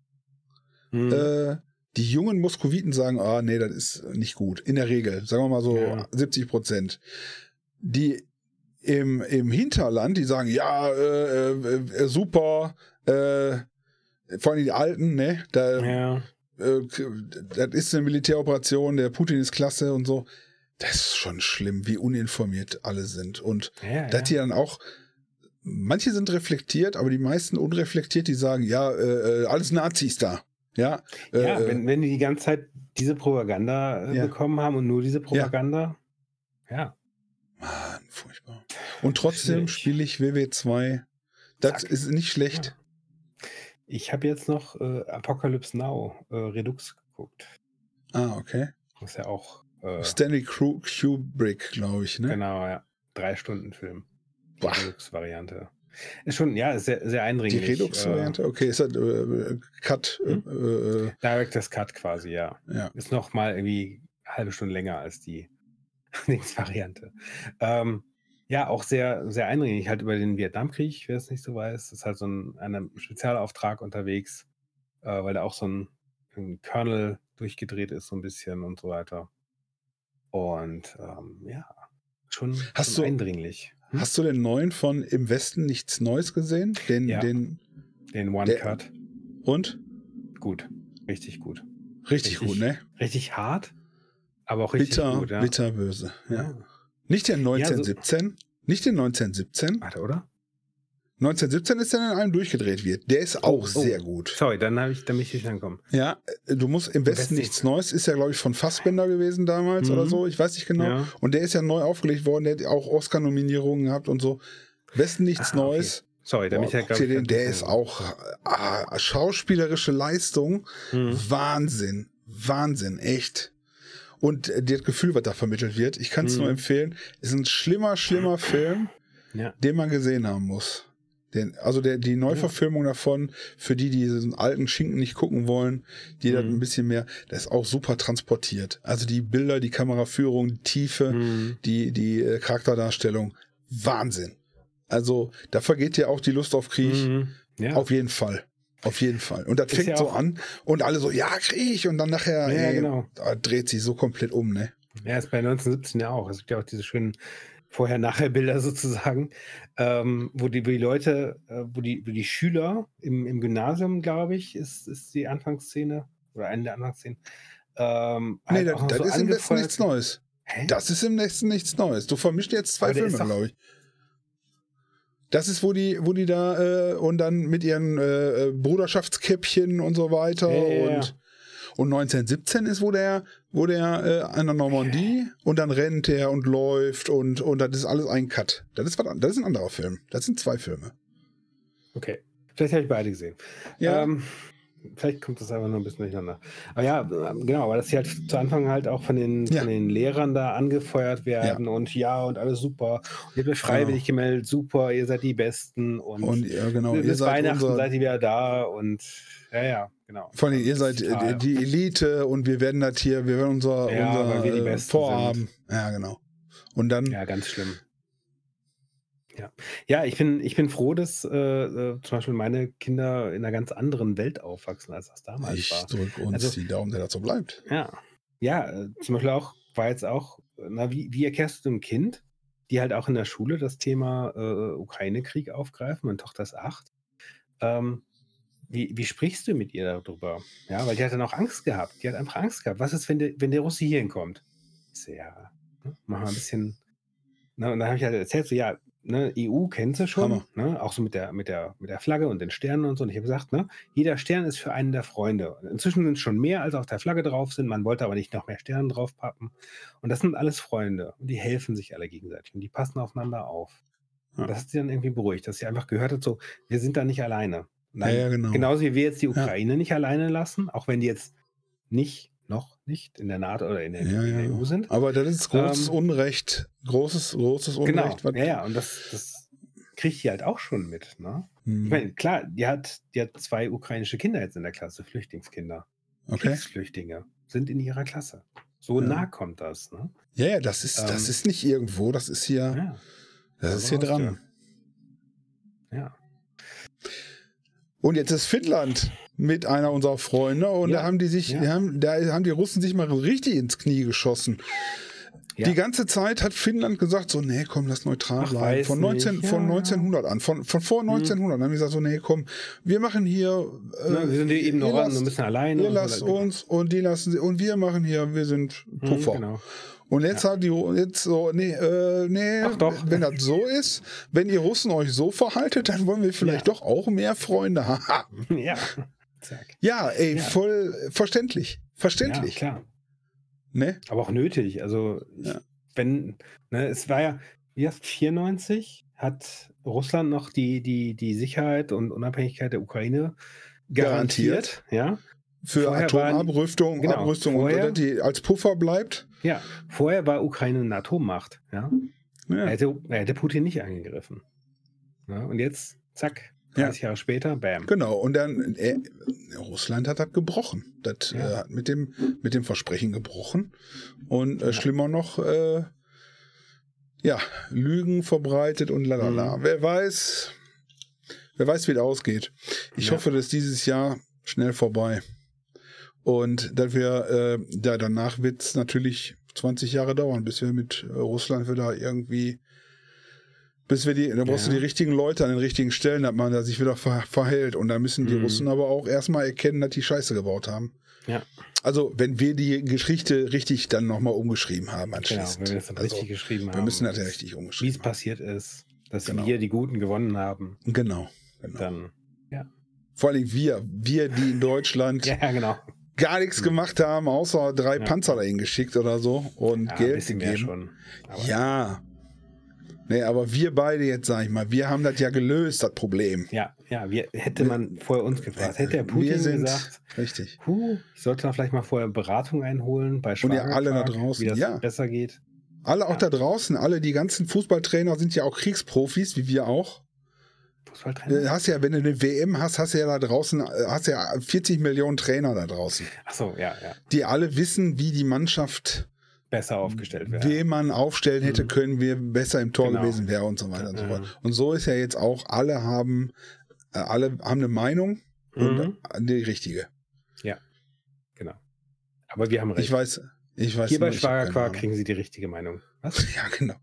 Speaker 2: Hm.
Speaker 1: Äh, die jungen Moskowiten sagen, ah, nee, das ist nicht gut. In der Regel, sagen wir mal so
Speaker 2: Ja.
Speaker 1: 70 Prozent. Die im, im Hinterland, die sagen, ja, äh, äh, äh, super, äh, vor allem die Alten, ne, da,
Speaker 2: ja.
Speaker 1: äh, das ist eine Militäroperation, der Putin ist klasse und so. Das ist schon schlimm, wie uninformiert alle sind. Und
Speaker 2: Ja,
Speaker 1: dass
Speaker 2: ja.
Speaker 1: die dann auch, manche sind reflektiert, aber die meisten unreflektiert, die sagen, ja, äh, alles Nazis da. Ja,
Speaker 2: ja wenn, wenn die die ganze Zeit diese Propaganda
Speaker 1: Ja.
Speaker 2: bekommen haben und nur diese Propaganda, ja.
Speaker 1: Mann, furchtbar. Und trotzdem spiele ich WW2. Das
Speaker 2: Zack.
Speaker 1: ist nicht schlecht.
Speaker 2: Ich habe jetzt noch äh, Apocalypse Now äh, Redux geguckt.
Speaker 1: Ah, okay.
Speaker 2: Das ist ja auch äh,
Speaker 1: Stanley Kubrick, glaube ich, ne?
Speaker 2: genau, ja. Drei Stunden Film. Die. Redux-Variante. Ist schon, ja, ist sehr, sehr
Speaker 1: Die
Speaker 2: eindringlich.
Speaker 1: Redux-Variante? Okay, ist das äh, Cut?
Speaker 2: Hm?
Speaker 1: Äh, äh,
Speaker 2: Äh, Director's Cut quasi, ja.
Speaker 1: ja.
Speaker 2: Ist noch mal irgendwie eine halbe Stunde länger als die Dings-Variante. Ähm, ja, auch sehr, sehr eindringlich. Halt über den Vietnamkrieg, wer es nicht so weiß. ist halt so ein, einem Spezialauftrag unterwegs, äh, weil da auch so ein, ein Kernel durchgedreht ist, so ein bisschen und so weiter. Und ähm, ja, schon,
Speaker 1: Hast
Speaker 2: schon
Speaker 1: du-
Speaker 2: eindringlich. Hm?
Speaker 1: Hast du den neuen von Im Westen nichts Neues gesehen? Den,
Speaker 2: Ja.
Speaker 1: den
Speaker 2: Den
Speaker 1: der-
Speaker 2: One-Cut.
Speaker 1: und?
Speaker 2: Gut. Richtig gut.
Speaker 1: Richtig,
Speaker 2: Richtig.
Speaker 1: gut, ne?
Speaker 2: Richtig hart, aber auch richtig
Speaker 1: Bitter,
Speaker 2: gut. Ja.
Speaker 1: bitterböse. Ja.
Speaker 2: Ja.
Speaker 1: Nicht der
Speaker 2: Ja, so-
Speaker 1: 1917. Nicht den 1917.
Speaker 2: Warte, oder?
Speaker 1: 1917 ist der in einem durchgedreht wird. Der ist auch
Speaker 2: oh.
Speaker 1: sehr gut.
Speaker 2: Sorry, dann habe ich, dann bin ich nicht angekommen.
Speaker 1: Ja, äh, du musst im Westen
Speaker 2: Westen-
Speaker 1: nichts Neues, ist ja, glaube ich, von Fassbender gewesen damals
Speaker 2: Mhm.
Speaker 1: oder so. Ich weiß nicht genau.
Speaker 2: Ja.
Speaker 1: Und der ist ja neu aufgelegt worden, der hat auch Oscar-Nominierungen gehabt und so. Westen nichts
Speaker 2: Ah, okay.
Speaker 1: Neues.
Speaker 2: Sorry, da bin
Speaker 1: Boah,
Speaker 2: ich ja,
Speaker 1: guck dir den, der ist auch ah, schauspielerische Leistung.
Speaker 2: Mhm.
Speaker 1: Wahnsinn. Wahnsinn, echt. Und äh, das Gefühl, was da vermittelt wird, ich kann es
Speaker 2: Mhm.
Speaker 1: nur empfehlen, ist ein schlimmer, schlimmer Film,
Speaker 2: Ja.
Speaker 1: den man gesehen haben muss. Den, also der, die Neuverfilmung davon, für die, die diesen alten Schinken nicht gucken wollen, die
Speaker 2: Mhm.
Speaker 1: ein bisschen mehr, das ist auch super transportiert. Also die Bilder, die Kameraführung, die Tiefe,
Speaker 2: Mhm.
Speaker 1: die, die äh, Charakterdarstellung, Wahnsinn. Also da vergeht ja auch die Lust auf Krieg.
Speaker 2: Mhm. Ja.
Speaker 1: Auf jeden Fall. Auf jeden Fall. Und das
Speaker 2: Ist
Speaker 1: fängt
Speaker 2: ja
Speaker 1: so an und alle so, ja, Krieg. Und dann nachher
Speaker 2: Ja,
Speaker 1: ey,
Speaker 2: genau.
Speaker 1: da dreht sich so komplett um, ne?
Speaker 2: ja, ist bei 1917 ja auch. Es gibt ja auch diese schönen Vorher-Nachher-Bilder sozusagen, ähm, wo, die, wo die Leute, äh, wo, die, wo die Schüler im, im Gymnasium, glaube ich, ist, ist die Anfangsszene oder eine der Anfangsszenen. Ähm,
Speaker 1: Nee,
Speaker 2: halt
Speaker 1: das, das
Speaker 2: so
Speaker 1: ist im Westen nichts Neues.
Speaker 2: Hä?
Speaker 1: Das ist im Westen nichts Neues. Du vermischt jetzt zwei Filme, glaube ich. Das ist, wo die, wo die da äh, und dann mit ihren äh, äh, Bruderschaftskäppchen und so weiter
Speaker 2: ja.
Speaker 1: und und 1917 ist, wo der, wo der äh, an der Normandie und dann rennt er und läuft und und das ist alles ein Cut. Das ist was, das ist ein anderer Film. Das sind zwei Filme.
Speaker 2: Okay. Vielleicht habe ich beide gesehen.
Speaker 1: Ja.
Speaker 2: Ähm, vielleicht kommt das einfach nur ein bisschen durcheinander. Aber ja, ähm, genau, aber dass sie halt zu Anfang halt auch von den,
Speaker 1: Ja.
Speaker 2: von den Lehrern da angefeuert werden und ja und alles super. Und ihr habt euch freiwillig gemeldet, super, ihr seid die Besten und,
Speaker 1: Und ja, genau, ihr
Speaker 2: bis
Speaker 1: seid
Speaker 2: Weihnachten
Speaker 1: unser,
Speaker 2: seid ihr wieder da und ja, ja, genau.
Speaker 1: vor allem, ihr seid
Speaker 2: Total.
Speaker 1: die Elite und wir werden das hier, wir werden unser,
Speaker 2: Ja,
Speaker 1: unser
Speaker 2: weil wir
Speaker 1: äh, Vorhaben. Ja, genau. Und dann,
Speaker 2: Ja, ganz schlimm. Ja, ja ich, bin, ich bin froh, dass äh, äh, zum Beispiel meine Kinder in einer ganz anderen Welt aufwachsen, als das damals
Speaker 1: ich
Speaker 2: war.
Speaker 1: drücke uns
Speaker 2: Also-
Speaker 1: die Daumen, der dazu bleibt.
Speaker 2: Ja, ja, äh, zum Beispiel auch, war jetzt auch, na, wie, wie erklärst du einem Kind, die halt auch in der Schule das Thema äh, Ukraine-Krieg aufgreifen, meine Tochter ist acht, ähm, wie, wie sprichst du mit ihr darüber? Ja, weil die hat dann auch Angst gehabt. Die hat einfach Angst gehabt. Was ist, wenn der, wenn der Russe hier hinkommt? Ich so, ja, ne, mach mal ein bisschen. Ne, und dann habe ich halt erzählt, so, ja, ne, EU kennst du schon, ne, auch so mit der, mit, der, mit der Flagge und den Sternen und so. Und ich habe gesagt, ne, jeder Stern ist für einen der Freunde. Inzwischen sind es schon mehr, als auf der Flagge drauf sind. Man wollte aber nicht noch mehr Sterne draufpappen. Und das sind alles Freunde. Und die helfen sich alle gegenseitig. Und die passen aufeinander auf.
Speaker 1: Ja.
Speaker 2: Und das hat sie dann irgendwie beruhigt, dass sie einfach gehört hat, so, wir sind da nicht alleine. Und
Speaker 1: Ja, ja, genau.
Speaker 2: Genauso wie wir jetzt die Ukraine nicht alleine lassen, auch wenn die jetzt nicht, noch nicht in der NATO oder in der,
Speaker 1: Ja,
Speaker 2: in der. EU sind.
Speaker 1: Aber das ist großes
Speaker 2: Ähm,
Speaker 1: Unrecht. Großes, großes
Speaker 2: Genau.
Speaker 1: Unrecht. was-
Speaker 2: Ja, ja, und das, das kriegt die halt auch schon mit. Ne?
Speaker 1: Hm,
Speaker 2: Ich meine, klar, die hat, die hat zwei ukrainische Kinder jetzt in der Klasse, Flüchtlingskinder.
Speaker 1: okay.
Speaker 2: Kriegsflüchtlinge sind in ihrer Klasse. So
Speaker 1: Ja.
Speaker 2: nah kommt das. Ne?
Speaker 1: Ja, ja, das ist, das
Speaker 2: Ähm,
Speaker 1: ist nicht irgendwo, das ist hier,
Speaker 2: Ja,
Speaker 1: das ist hier dran.
Speaker 2: ja.
Speaker 1: Und jetzt ist Finnland mit einer unserer Freunde und
Speaker 2: Ja,
Speaker 1: da haben die sich,
Speaker 2: ja.
Speaker 1: haben, da haben die Russen sich mal richtig ins Knie geschossen.
Speaker 2: Ja.
Speaker 1: Die ganze Zeit hat Finnland gesagt, so, nee, komm, lass neutral
Speaker 2: Ach,
Speaker 1: bleiben. Von, 19,
Speaker 2: nicht,
Speaker 1: von
Speaker 2: ja. Mhm.
Speaker 1: 1900 an, von, von vor 1900 haben die gesagt, so, nee, komm, wir machen hier, äh,
Speaker 2: Ne, wir sind hier eben noch
Speaker 1: lasst,
Speaker 2: müssen alleine.
Speaker 1: ihr lasst uns und die lassen sie, und wir machen hier, wir sind
Speaker 2: Mhm,
Speaker 1: Puffer.
Speaker 2: Genau.
Speaker 1: Und jetzt hat die jetzt so, nee, äh, nee,
Speaker 2: Ach doch.
Speaker 1: wenn das so ist, wenn ihr Russen euch so verhaltet, dann wollen wir vielleicht
Speaker 2: Ja.
Speaker 1: doch auch mehr Freunde haben.
Speaker 2: Ja. Zack.
Speaker 1: ja, ey,
Speaker 2: Ja.
Speaker 1: voll verständlich. Verständlich.
Speaker 2: Ja, klar.
Speaker 1: ne?
Speaker 2: Aber auch nötig. Also,
Speaker 1: Ja.
Speaker 2: wenn, ne, es war ja, wie heißt 94 hat Russland noch die, die, die Sicherheit und Unabhängigkeit der Ukraine garantiert. Ja.
Speaker 1: Für
Speaker 2: Vorher
Speaker 1: Atomabrüstung
Speaker 2: genau,
Speaker 1: Abrüstung und
Speaker 2: vorher-
Speaker 1: so, die als Puffer bleibt.
Speaker 2: Ja. Vorher war Ukraine eine Atommacht. Ja.
Speaker 1: Ja.
Speaker 2: Er, hätte, hätte Putin nicht angegriffen. Ja, und jetzt, zack,
Speaker 1: Ja.
Speaker 2: 30 Jahre später, bam.
Speaker 1: Genau, und dann äh, Russland hat das gebrochen. Das
Speaker 2: Ja.
Speaker 1: äh, hat mit dem, mit dem Versprechen gebrochen. Und äh,
Speaker 2: Ja.
Speaker 1: schlimmer noch, äh, ja, Lügen verbreitet und lalala.
Speaker 2: Mhm.
Speaker 1: Wer weiß, wer weiß, wie das ausgeht. Ich
Speaker 2: Ja.
Speaker 1: hoffe, dass dieses Jahr schnell vorbei. Und dass wir, äh, ja, danach wird es natürlich 20 Jahre dauern, bis wir mit äh, Russland wieder irgendwie, bis wir die, da brauchst
Speaker 2: Ja.
Speaker 1: du die richtigen Leute an den richtigen Stellen, dass man da sich wieder ver verhält. Und da müssen die
Speaker 2: Mhm.
Speaker 1: Russen aber auch erstmal erkennen, dass die Scheiße gebaut haben.
Speaker 2: Ja.
Speaker 1: Also, wenn wir die Geschichte richtig dann nochmal umgeschrieben haben
Speaker 2: Genau,
Speaker 1: anschließend.
Speaker 2: wenn wir das dann
Speaker 1: also,
Speaker 2: richtig geschrieben haben.
Speaker 1: wir müssen das ja
Speaker 2: wie
Speaker 1: richtig
Speaker 2: Wie
Speaker 1: umgeschrieben
Speaker 2: es passiert ist, dass
Speaker 1: Genau.
Speaker 2: wir die Guten gewonnen haben.
Speaker 1: Genau. genau.
Speaker 2: dann.
Speaker 1: Vor allem wir, wir, die in Deutschland
Speaker 2: Ja, genau.
Speaker 1: Gar nichts gemacht haben, außer drei
Speaker 2: Ja.
Speaker 1: Panzer dahin geschickt oder so und
Speaker 2: Ja, ein
Speaker 1: Geld gegeben. Ja. Nee, aber wir beide jetzt, sag ich mal, wir haben das ja gelöst, das Problem.
Speaker 2: Ja, ja, wir, hätte man vorher uns gefragt, hätte der Putin
Speaker 1: wir sind,
Speaker 2: gesagt,
Speaker 1: Richtig.
Speaker 2: Puh, ich sollte da vielleicht mal vorher Beratung einholen bei
Speaker 1: Und ihr alle da draußen,
Speaker 2: wie das
Speaker 1: ja.
Speaker 2: besser geht.
Speaker 1: Alle auch
Speaker 2: Ja.
Speaker 1: da draußen, alle die ganzen Fußballtrainer sind ja auch Kriegsprofis, wie wir auch. Du
Speaker 2: Fußballtrainer?
Speaker 1: hast ja, wenn du eine WM hast, hast du ja da draußen, äh, hast ja 40 Millionen Trainer da draußen,
Speaker 2: Achso, ja, ja.
Speaker 1: die alle wissen, wie die Mannschaft,
Speaker 2: Besser aufgestellt werden.
Speaker 1: wen man aufstellen hätte
Speaker 2: Mhm.
Speaker 1: können, wer besser im Tor
Speaker 2: Genau.
Speaker 1: gewesen wäre und so weiter und so
Speaker 2: Ja.
Speaker 1: fort. Und so ist ja jetzt auch, alle haben, äh, alle haben eine Meinung
Speaker 2: Mhm.
Speaker 1: und die richtige.
Speaker 2: Genau. Aber wir haben recht.
Speaker 1: Ich weiß, ich weiß
Speaker 2: Hier bei Schwagerquark kriegen Sie die richtige Meinung. Was?
Speaker 1: Ja, genau.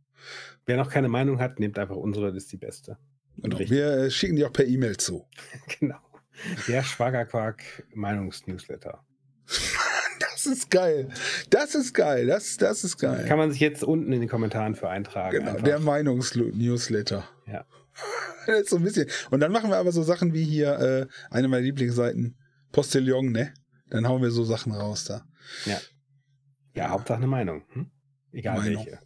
Speaker 2: Wer noch keine Meinung hat, nehmt einfach unsere, das ist die beste. Und
Speaker 1: genau.
Speaker 2: richtig.
Speaker 1: Wir äh, schicken die auch per E-Mail zu.
Speaker 2: Genau. Der Schwagerquark Meinungsnewsletter.
Speaker 1: Das ist geil. Das ist geil. Das, das ist geil.
Speaker 2: Kann man sich jetzt unten in den Kommentaren für eintragen.
Speaker 1: Genau,
Speaker 2: einfach.
Speaker 1: der Meinungsnewsletter.
Speaker 2: Ja.
Speaker 1: Das ist so ein bisschen. Und dann machen wir aber so Sachen wie hier, äh, eine meiner Lieblingsseiten, Postillon, ne? Dann hauen wir so Sachen raus da.
Speaker 2: ja, Hauptsache eine Meinung. Hm? Egal
Speaker 1: Meinung.
Speaker 2: welche.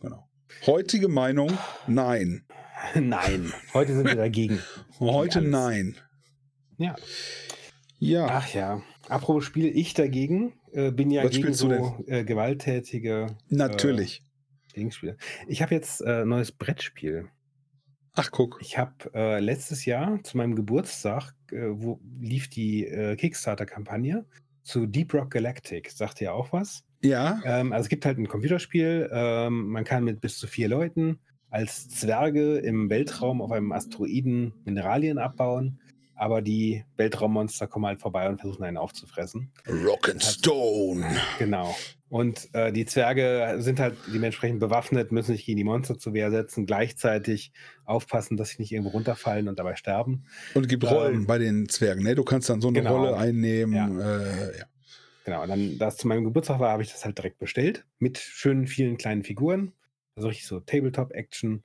Speaker 1: Genau. Heutige Meinung, nein.
Speaker 2: Nein, heute sind wir dagegen.
Speaker 1: Heute nein.
Speaker 2: Ja.
Speaker 1: Ja.
Speaker 2: Ach ja. Apropos Spiele, ich dagegen äh, bin ja
Speaker 1: Was
Speaker 2: gegen so äh, gewalttätige
Speaker 1: Natürlich.
Speaker 2: äh, Gegenspiele. Ich habe jetzt ein äh, neues Brettspiel.
Speaker 1: Ach, guck.
Speaker 2: Ich habe äh, letztes Jahr zu meinem Geburtstag, äh, wo lief die äh, Kickstarter-Kampagne zu Deep Rock Galactic. Sagt ihr auch was?
Speaker 1: Ja.
Speaker 2: Ähm, also es gibt halt ein Computerspiel. Ähm, man kann mit bis zu vier Leuten als Zwerge im Weltraum auf einem Asteroiden Mineralien abbauen. Aber die Weltraummonster kommen halt vorbei und versuchen einen aufzufressen.
Speaker 1: Rock and Stone.
Speaker 2: Genau. Und äh, die Zwerge sind halt dementsprechend bewaffnet, müssen sich gegen die Monster zur Wehr setzen, gleichzeitig aufpassen, dass sie nicht irgendwo runterfallen und dabei sterben.
Speaker 1: Und gibt Rollen
Speaker 2: Ähm,
Speaker 1: bei den Zwergen, ne? Du kannst dann so eine
Speaker 2: genau.
Speaker 1: Rolle einnehmen.
Speaker 2: Ja.
Speaker 1: Äh, ja.
Speaker 2: Genau, und dann, da es zu meinem Geburtstag war, habe ich das halt direkt bestellt. Mit schönen vielen kleinen Figuren. Also richtig so Tabletop-Action.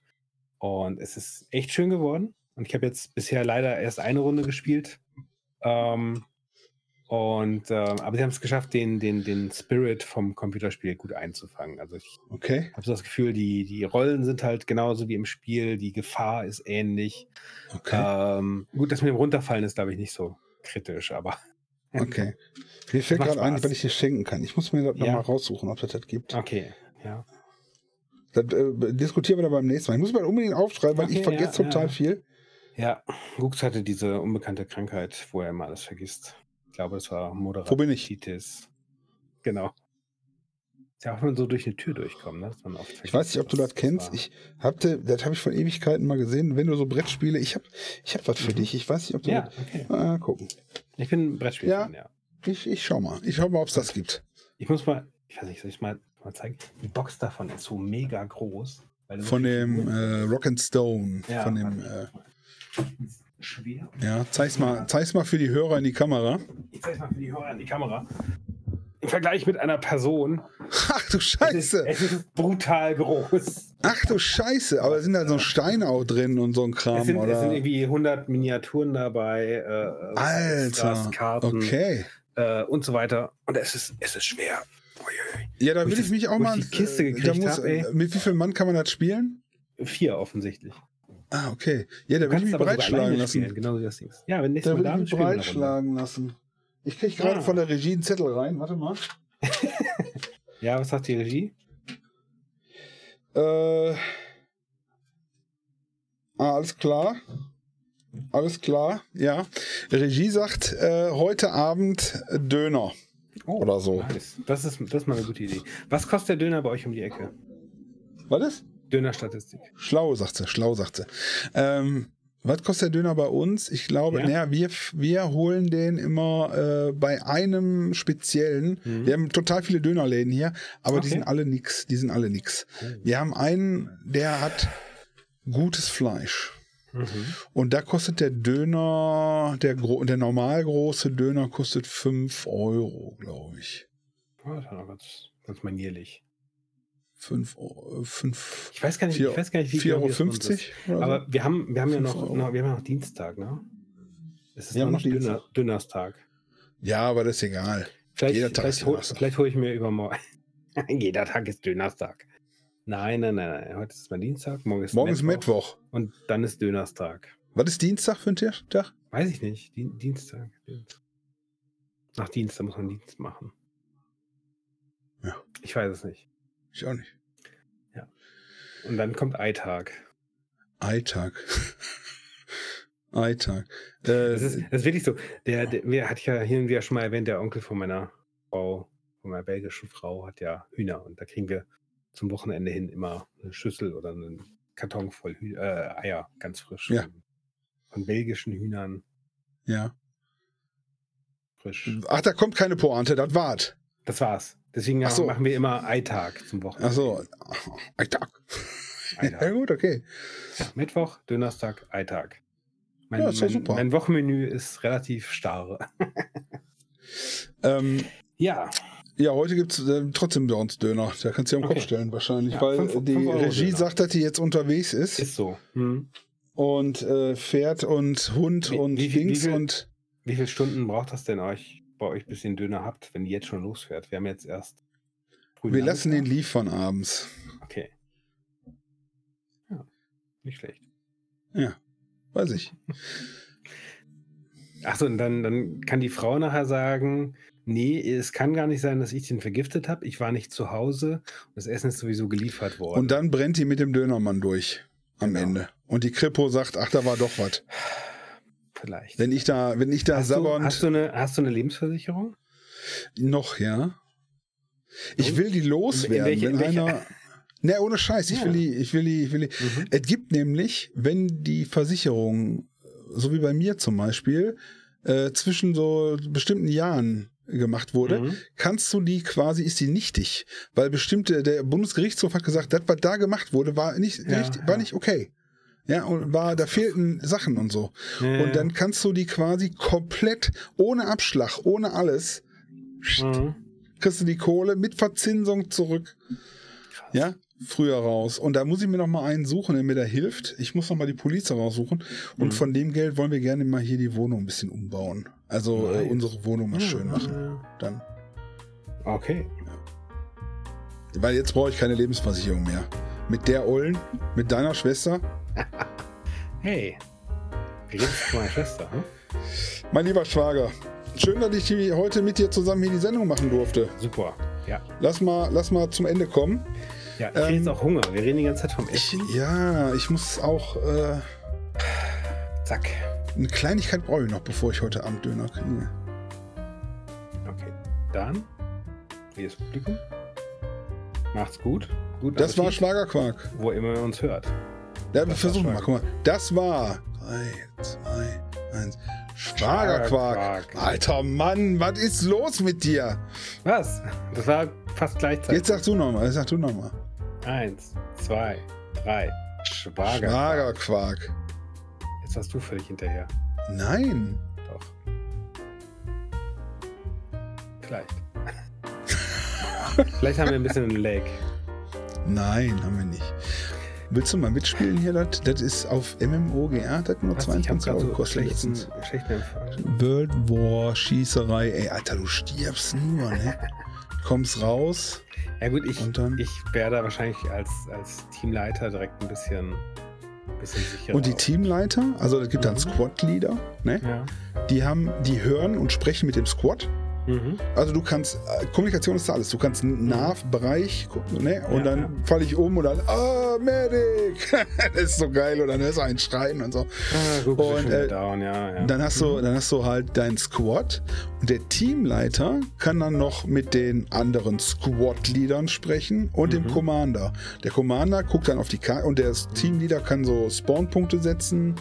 Speaker 2: Und es ist echt schön geworden. Und ich habe jetzt bisher leider erst eine Runde gespielt. Ähm, und, äh, aber sie haben es geschafft, den, den, den Spirit vom Computerspiel gut einzufangen. Also ich
Speaker 1: Okay.
Speaker 2: habe so das Gefühl, die, die Rollen sind halt genauso wie im Spiel, die Gefahr ist ähnlich.
Speaker 1: Okay.
Speaker 2: Ähm, gut, das mit dem Runterfallen ist, glaube ich, nicht so kritisch, aber.
Speaker 1: Okay. Mir fällt gerade ein, was ich dir schenken kann. Ich muss mir das
Speaker 2: Ja.
Speaker 1: nochmal raussuchen, ob das das gibt.
Speaker 2: Okay, ja.
Speaker 1: Das äh, diskutieren wir dann beim nächsten Mal. Ich muss mal unbedingt aufschreiben, weil
Speaker 2: Okay,
Speaker 1: ich vergesse
Speaker 2: ja,
Speaker 1: total
Speaker 2: ja.
Speaker 1: viel.
Speaker 2: Ja, Gux hatte diese unbekannte Krankheit, wo er immer alles vergisst. Ich glaube, es war
Speaker 1: Wo bin ich?
Speaker 2: Moderatitis. Genau. Ist ja auch, wenn man so durch eine Tür durchkommt, ne? oft
Speaker 1: Ich weiß nicht, ob du
Speaker 2: vergisst,
Speaker 1: das kennst.
Speaker 2: war.
Speaker 1: Ich hatte, das habe ich vor Ewigkeiten mal gesehen. Wenn du so Brettspiele, ich habe ich hab was für
Speaker 2: Mhm.
Speaker 1: dich. Ich weiß nicht, ob du.
Speaker 2: ja, okay.
Speaker 1: Ah, gucken.
Speaker 2: Ich bin ein Brettspiel.
Speaker 1: Ja.
Speaker 2: ja.
Speaker 1: Ich, ich schau mal. Ich schau mal, ob es das gibt.
Speaker 2: Ich muss mal, ich weiß nicht, soll ich mal, mal zeigen? Die Box davon ist so mega groß.
Speaker 1: Von dem äh. Rock and Stone.
Speaker 2: ja,
Speaker 1: von dem, äh,
Speaker 2: schwer.
Speaker 1: ja, zeig's mal, zeig's mal für die Hörer in die Kamera.
Speaker 2: Ich zeig's mal für die Hörer an die Kamera. Im Vergleich mit einer Person.
Speaker 1: Ach du
Speaker 2: Es ist,
Speaker 1: Scheiße.
Speaker 2: es ist brutal groß.
Speaker 1: Ach du Scheiße. Aber sind da so Steine auch drin und so ein Kram,
Speaker 2: Es sind, es
Speaker 1: oder?
Speaker 2: sind irgendwie 100 Miniaturen dabei, äh,
Speaker 1: Alter.
Speaker 2: Karten
Speaker 1: Okay.
Speaker 2: äh, und so weiter. Und es ist, es ist schwer.
Speaker 1: Ja, da will
Speaker 2: ich
Speaker 1: mich auch mal.
Speaker 2: die Kiste
Speaker 1: äh,
Speaker 2: gekriegt
Speaker 1: muss,
Speaker 2: hab, ey.
Speaker 1: äh, Mit wie viel Mann kann man das spielen?
Speaker 2: Vier offensichtlich.
Speaker 1: Ah, okay. Ja, da will ich mich breitschlagen lassen.
Speaker 2: genau das Ding. Ja, wenn nächstes
Speaker 1: Da
Speaker 2: Mal
Speaker 1: will ich mich breitschlagen lassen. Ich krieg gerade
Speaker 2: Ah.
Speaker 1: von der Regie einen Zettel rein. Warte mal.
Speaker 2: Ja, was sagt die Regie?
Speaker 1: Äh, ah, alles klar. Alles klar, ja. Regie sagt äh, heute Abend Döner
Speaker 2: Oh,
Speaker 1: oder so.
Speaker 2: Nice. Das ist, das ist mal eine gute Idee. Was kostet der Döner bei euch um die Ecke?
Speaker 1: Was ist?
Speaker 2: Dönerstatistik.
Speaker 1: Schlau, sagt sie, schlau, sagt sie. Ähm, was kostet der Döner bei uns? Ich glaube,
Speaker 2: Ja.
Speaker 1: naja, wir, wir holen den immer äh, bei einem speziellen.
Speaker 2: Mhm.
Speaker 1: Wir haben total viele Dönerläden hier, aber die
Speaker 2: Okay.
Speaker 1: sind alle nix. Die sind alle nix.
Speaker 2: Oh.
Speaker 1: Wir haben einen, der hat gutes Fleisch.
Speaker 2: Mhm.
Speaker 1: Und da kostet der Döner, der, der normal große Döner kostet 5 Euro, glaube ich.
Speaker 2: Oh, das war noch ganz, ganz manierlich.
Speaker 1: 5 Euro, 5,
Speaker 2: Ich weiß gar nicht,
Speaker 1: Vier-
Speaker 2: ich weiß gar nicht wie
Speaker 1: 4,50
Speaker 2: genau
Speaker 1: Euro.
Speaker 2: ist.
Speaker 1: oder so.
Speaker 2: Aber wir haben, wir haben ja noch, noch, wir haben ja noch Dienstag, ne? Es ist
Speaker 1: haben
Speaker 2: noch. Döner, Dönerstag.
Speaker 1: ja, aber das ist egal.
Speaker 2: Vielleicht,
Speaker 1: Jeder Tag ist
Speaker 2: vielleicht, hol, vielleicht hole ich mir übermorgen. Jeder Tag ist Dönerstag. Nein, nein, nein, nein. Heute ist mal Dienstag, morgen ist
Speaker 1: Morgen ist Mittwoch.
Speaker 2: Und dann ist Dönerstag.
Speaker 1: Was ist Dienstag für ein Tag?
Speaker 2: Weiß ich nicht. Dien- Dienstag. Nach Dienstag muss man Dienst machen.
Speaker 1: Ja.
Speaker 2: Ich weiß es nicht.
Speaker 1: Ich auch nicht.
Speaker 2: Und dann kommt Eitag.
Speaker 1: Eitag. Eitag. Äh,
Speaker 2: Das ist, das ist wirklich so. Der, der, mir hatte ich ja hier und wieder schon mal erwähnt, der Onkel von meiner Frau, von meiner belgischen Frau, hat ja Hühner. Und da kriegen wir zum Wochenende hin immer eine Schüssel oder einen Karton voll Hü äh, Eier, ganz frisch.
Speaker 1: Ja.
Speaker 2: Von, belgischen Hühnern
Speaker 1: ja.
Speaker 2: frisch.
Speaker 1: Ach, da kommt keine Pointe, das war's.
Speaker 2: Das war's. Deswegen
Speaker 1: so.
Speaker 2: machen wir immer Eitag zum Wochenende.
Speaker 1: Ach so. Eitag.
Speaker 2: Eitag.
Speaker 1: Ja gut, okay.
Speaker 2: Mittwoch, Donnerstag, Eitag. Mein,
Speaker 1: Ja, ist
Speaker 2: mein,
Speaker 1: super.
Speaker 2: mein Wochenmenü ist relativ starr.
Speaker 1: Ähm,
Speaker 2: ja,
Speaker 1: ja, heute gibt es äh, trotzdem bei uns Döner. Da kannst du dir am
Speaker 2: Okay.
Speaker 1: Kopf stellen wahrscheinlich,
Speaker 2: Ja,
Speaker 1: weil
Speaker 2: fünf-
Speaker 1: die
Speaker 2: fünf
Speaker 1: Regie
Speaker 2: Döner.
Speaker 1: sagt, dass die jetzt unterwegs ist.
Speaker 2: ist so. Hm.
Speaker 1: und äh, Pferd und Hund
Speaker 2: Wie-
Speaker 1: und
Speaker 2: wie viel-
Speaker 1: Dings
Speaker 2: wie viel-
Speaker 1: und
Speaker 2: Wie viele Stunden braucht das denn euch, bei euch, bis ihr den Döner habt, wenn ihr jetzt schon losfährt? Wir haben jetzt erst.
Speaker 1: wir lassen den liefern abends.
Speaker 2: Okay. Ja, nicht schlecht.
Speaker 1: Ja, weiß ich.
Speaker 2: Achso, und dann, dann kann die Frau nachher sagen, nee, es kann gar nicht sein, dass ich den vergiftet habe. Ich war nicht zu Hause und das Essen ist sowieso geliefert worden.
Speaker 1: Und dann brennt die mit dem Dönermann durch am
Speaker 2: Genau.
Speaker 1: Ende. Und die Kripo sagt, ach, da war doch was.
Speaker 2: Vielleicht.
Speaker 1: Wenn ich da, wenn ich da
Speaker 2: hast, du,
Speaker 1: sabbernd
Speaker 2: hast, du eine, hast du eine Lebensversicherung?
Speaker 1: noch, ja. Ich
Speaker 2: Und?
Speaker 1: will die loswerden,
Speaker 2: welche- in
Speaker 1: wenn
Speaker 2: welche-
Speaker 1: einer. Ne, ohne Scheiß, ich
Speaker 2: Ja.
Speaker 1: will die, ich will die, ich will die.
Speaker 2: Mhm.
Speaker 1: Es gibt nämlich, wenn die Versicherung, so wie bei mir zum Beispiel, äh, zwischen so bestimmten Jahren gemacht wurde,
Speaker 2: Mhm.
Speaker 1: kannst du die quasi, ist die nichtig. Weil bestimmte, der Bundesgerichtshof hat gesagt, das, was da gemacht wurde, war nicht,
Speaker 2: Ja,
Speaker 1: richtig, war
Speaker 2: ja.
Speaker 1: nicht okay. Ja, und war, da fehlten Sachen und so.
Speaker 2: Ja,
Speaker 1: Und dann kannst du die quasi komplett, ohne Abschlag, ohne alles,
Speaker 2: Mhm.
Speaker 1: kriegst du die Kohle mit Verzinsung zurück.
Speaker 2: Krass.
Speaker 1: Ja, früher raus. Und da muss ich mir noch mal einen suchen, der mir da hilft. Ich muss noch mal die Polizei raussuchen. Und
Speaker 2: Mhm.
Speaker 1: von dem Geld wollen wir gerne mal hier die Wohnung ein bisschen umbauen. Also äh, unsere Wohnung mal
Speaker 2: Ja,
Speaker 1: schön machen.
Speaker 2: ja.
Speaker 1: Dann.
Speaker 2: Okay.
Speaker 1: Weil jetzt brauche ich keine Lebensversicherung mehr. Mit der Ollen, mit deiner Schwester.
Speaker 2: Hey. Wie geht's meiner Schwester? Hm?
Speaker 1: Mein lieber Schwager, schön, dass ich heute mit dir zusammen hier die Sendung machen durfte.
Speaker 2: Super. Ja.
Speaker 1: Lass mal, lass mal zum Ende kommen.
Speaker 2: Ja, ich
Speaker 1: Ähm,
Speaker 2: jetzt auch Hunger. Wir reden die ganze Zeit vom
Speaker 1: Ich,
Speaker 2: Essen.
Speaker 1: ja, ich muss auch. Äh,
Speaker 2: Zack.
Speaker 1: Eine Kleinigkeit brauche ich noch, bevor ich heute Abend Döner kriege.
Speaker 2: Okay. Dann, liebes Publikum, macht's gut. gut
Speaker 1: Das war
Speaker 2: Appetit,
Speaker 1: Schwagerquark.
Speaker 2: Wo immer ihr uns hört.
Speaker 1: Ja, wir
Speaker 2: Das
Speaker 1: versuchen mal. Guck mal. Das war 3, 2, 1. Schwagerquark.
Speaker 2: Schwagerquark.
Speaker 1: Alter Mann, was ist los mit dir?
Speaker 2: Was? Das war fast gleichzeitig.
Speaker 1: Jetzt sagst du nochmal. Jetzt sag du nochmal.
Speaker 2: Eins, zwei, drei. Schwager.
Speaker 1: Schwagerquark.
Speaker 2: Warst du völlig hinterher.
Speaker 1: Nein.
Speaker 2: Doch. Vielleicht. Vielleicht haben wir ein bisschen einen Lag.
Speaker 1: Nein, haben wir nicht. Willst du mal mitspielen hier? Das, das ist auf MMOGR, das nur
Speaker 2: Was? Ich hab
Speaker 1: 22
Speaker 2: grad
Speaker 1: Euro
Speaker 2: schlechten,
Speaker 1: letztens. World War, Schießerei. Ey, Alter, du stirbst nur, ne? Kommst raus
Speaker 2: Ja gut, ich,
Speaker 1: und dann.
Speaker 2: ich wäre da wahrscheinlich als, als Teamleiter direkt ein bisschen, bisschen sicherer.
Speaker 1: Und die Teamleiter, also es gibt dann
Speaker 2: Mhm.
Speaker 1: Squad-Leader, ne?
Speaker 2: Ja.
Speaker 1: Die haben, die hören und sprechen mit dem Squad.
Speaker 2: Mhm.
Speaker 1: Also du kannst, äh, Kommunikation ist da alles. Du kannst einen Nahbereich gucken, ne? Und
Speaker 2: Ja,
Speaker 1: dann
Speaker 2: ja.
Speaker 1: falle ich um und dann, ah, Medic! das ist so geil. Und dann hörst du einen schreien und so.
Speaker 2: Ah, gut,
Speaker 1: Und, äh,
Speaker 2: down, ja.
Speaker 1: Dann hast du, dann hast du halt deinen Squad und der Teamleiter kann dann noch mit den anderen Squad-Leadern sprechen und dem
Speaker 2: Mhm.
Speaker 1: Commander. Der Commander guckt dann auf die Karte und der Teamleader kann so Spawn-Punkte setzen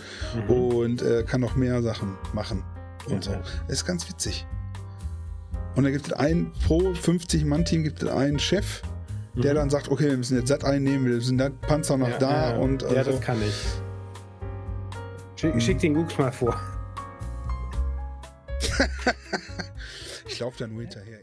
Speaker 2: Mhm.
Speaker 1: und äh, kann noch mehr Sachen machen und so. Ist ganz witzig. Und dann gibt es einen, pro 50-Mann-Team gibt es einen Chef, der
Speaker 2: Mhm.
Speaker 1: dann sagt, okay, wir müssen jetzt das einnehmen, wir sind das Panzer noch
Speaker 2: ja,
Speaker 1: da
Speaker 2: ja,
Speaker 1: und
Speaker 2: Ja,
Speaker 1: also,
Speaker 2: das kann ich. Schick,
Speaker 1: Mhm.
Speaker 2: schick den Gooks mal vor.
Speaker 1: ich laufe da nur hinterher.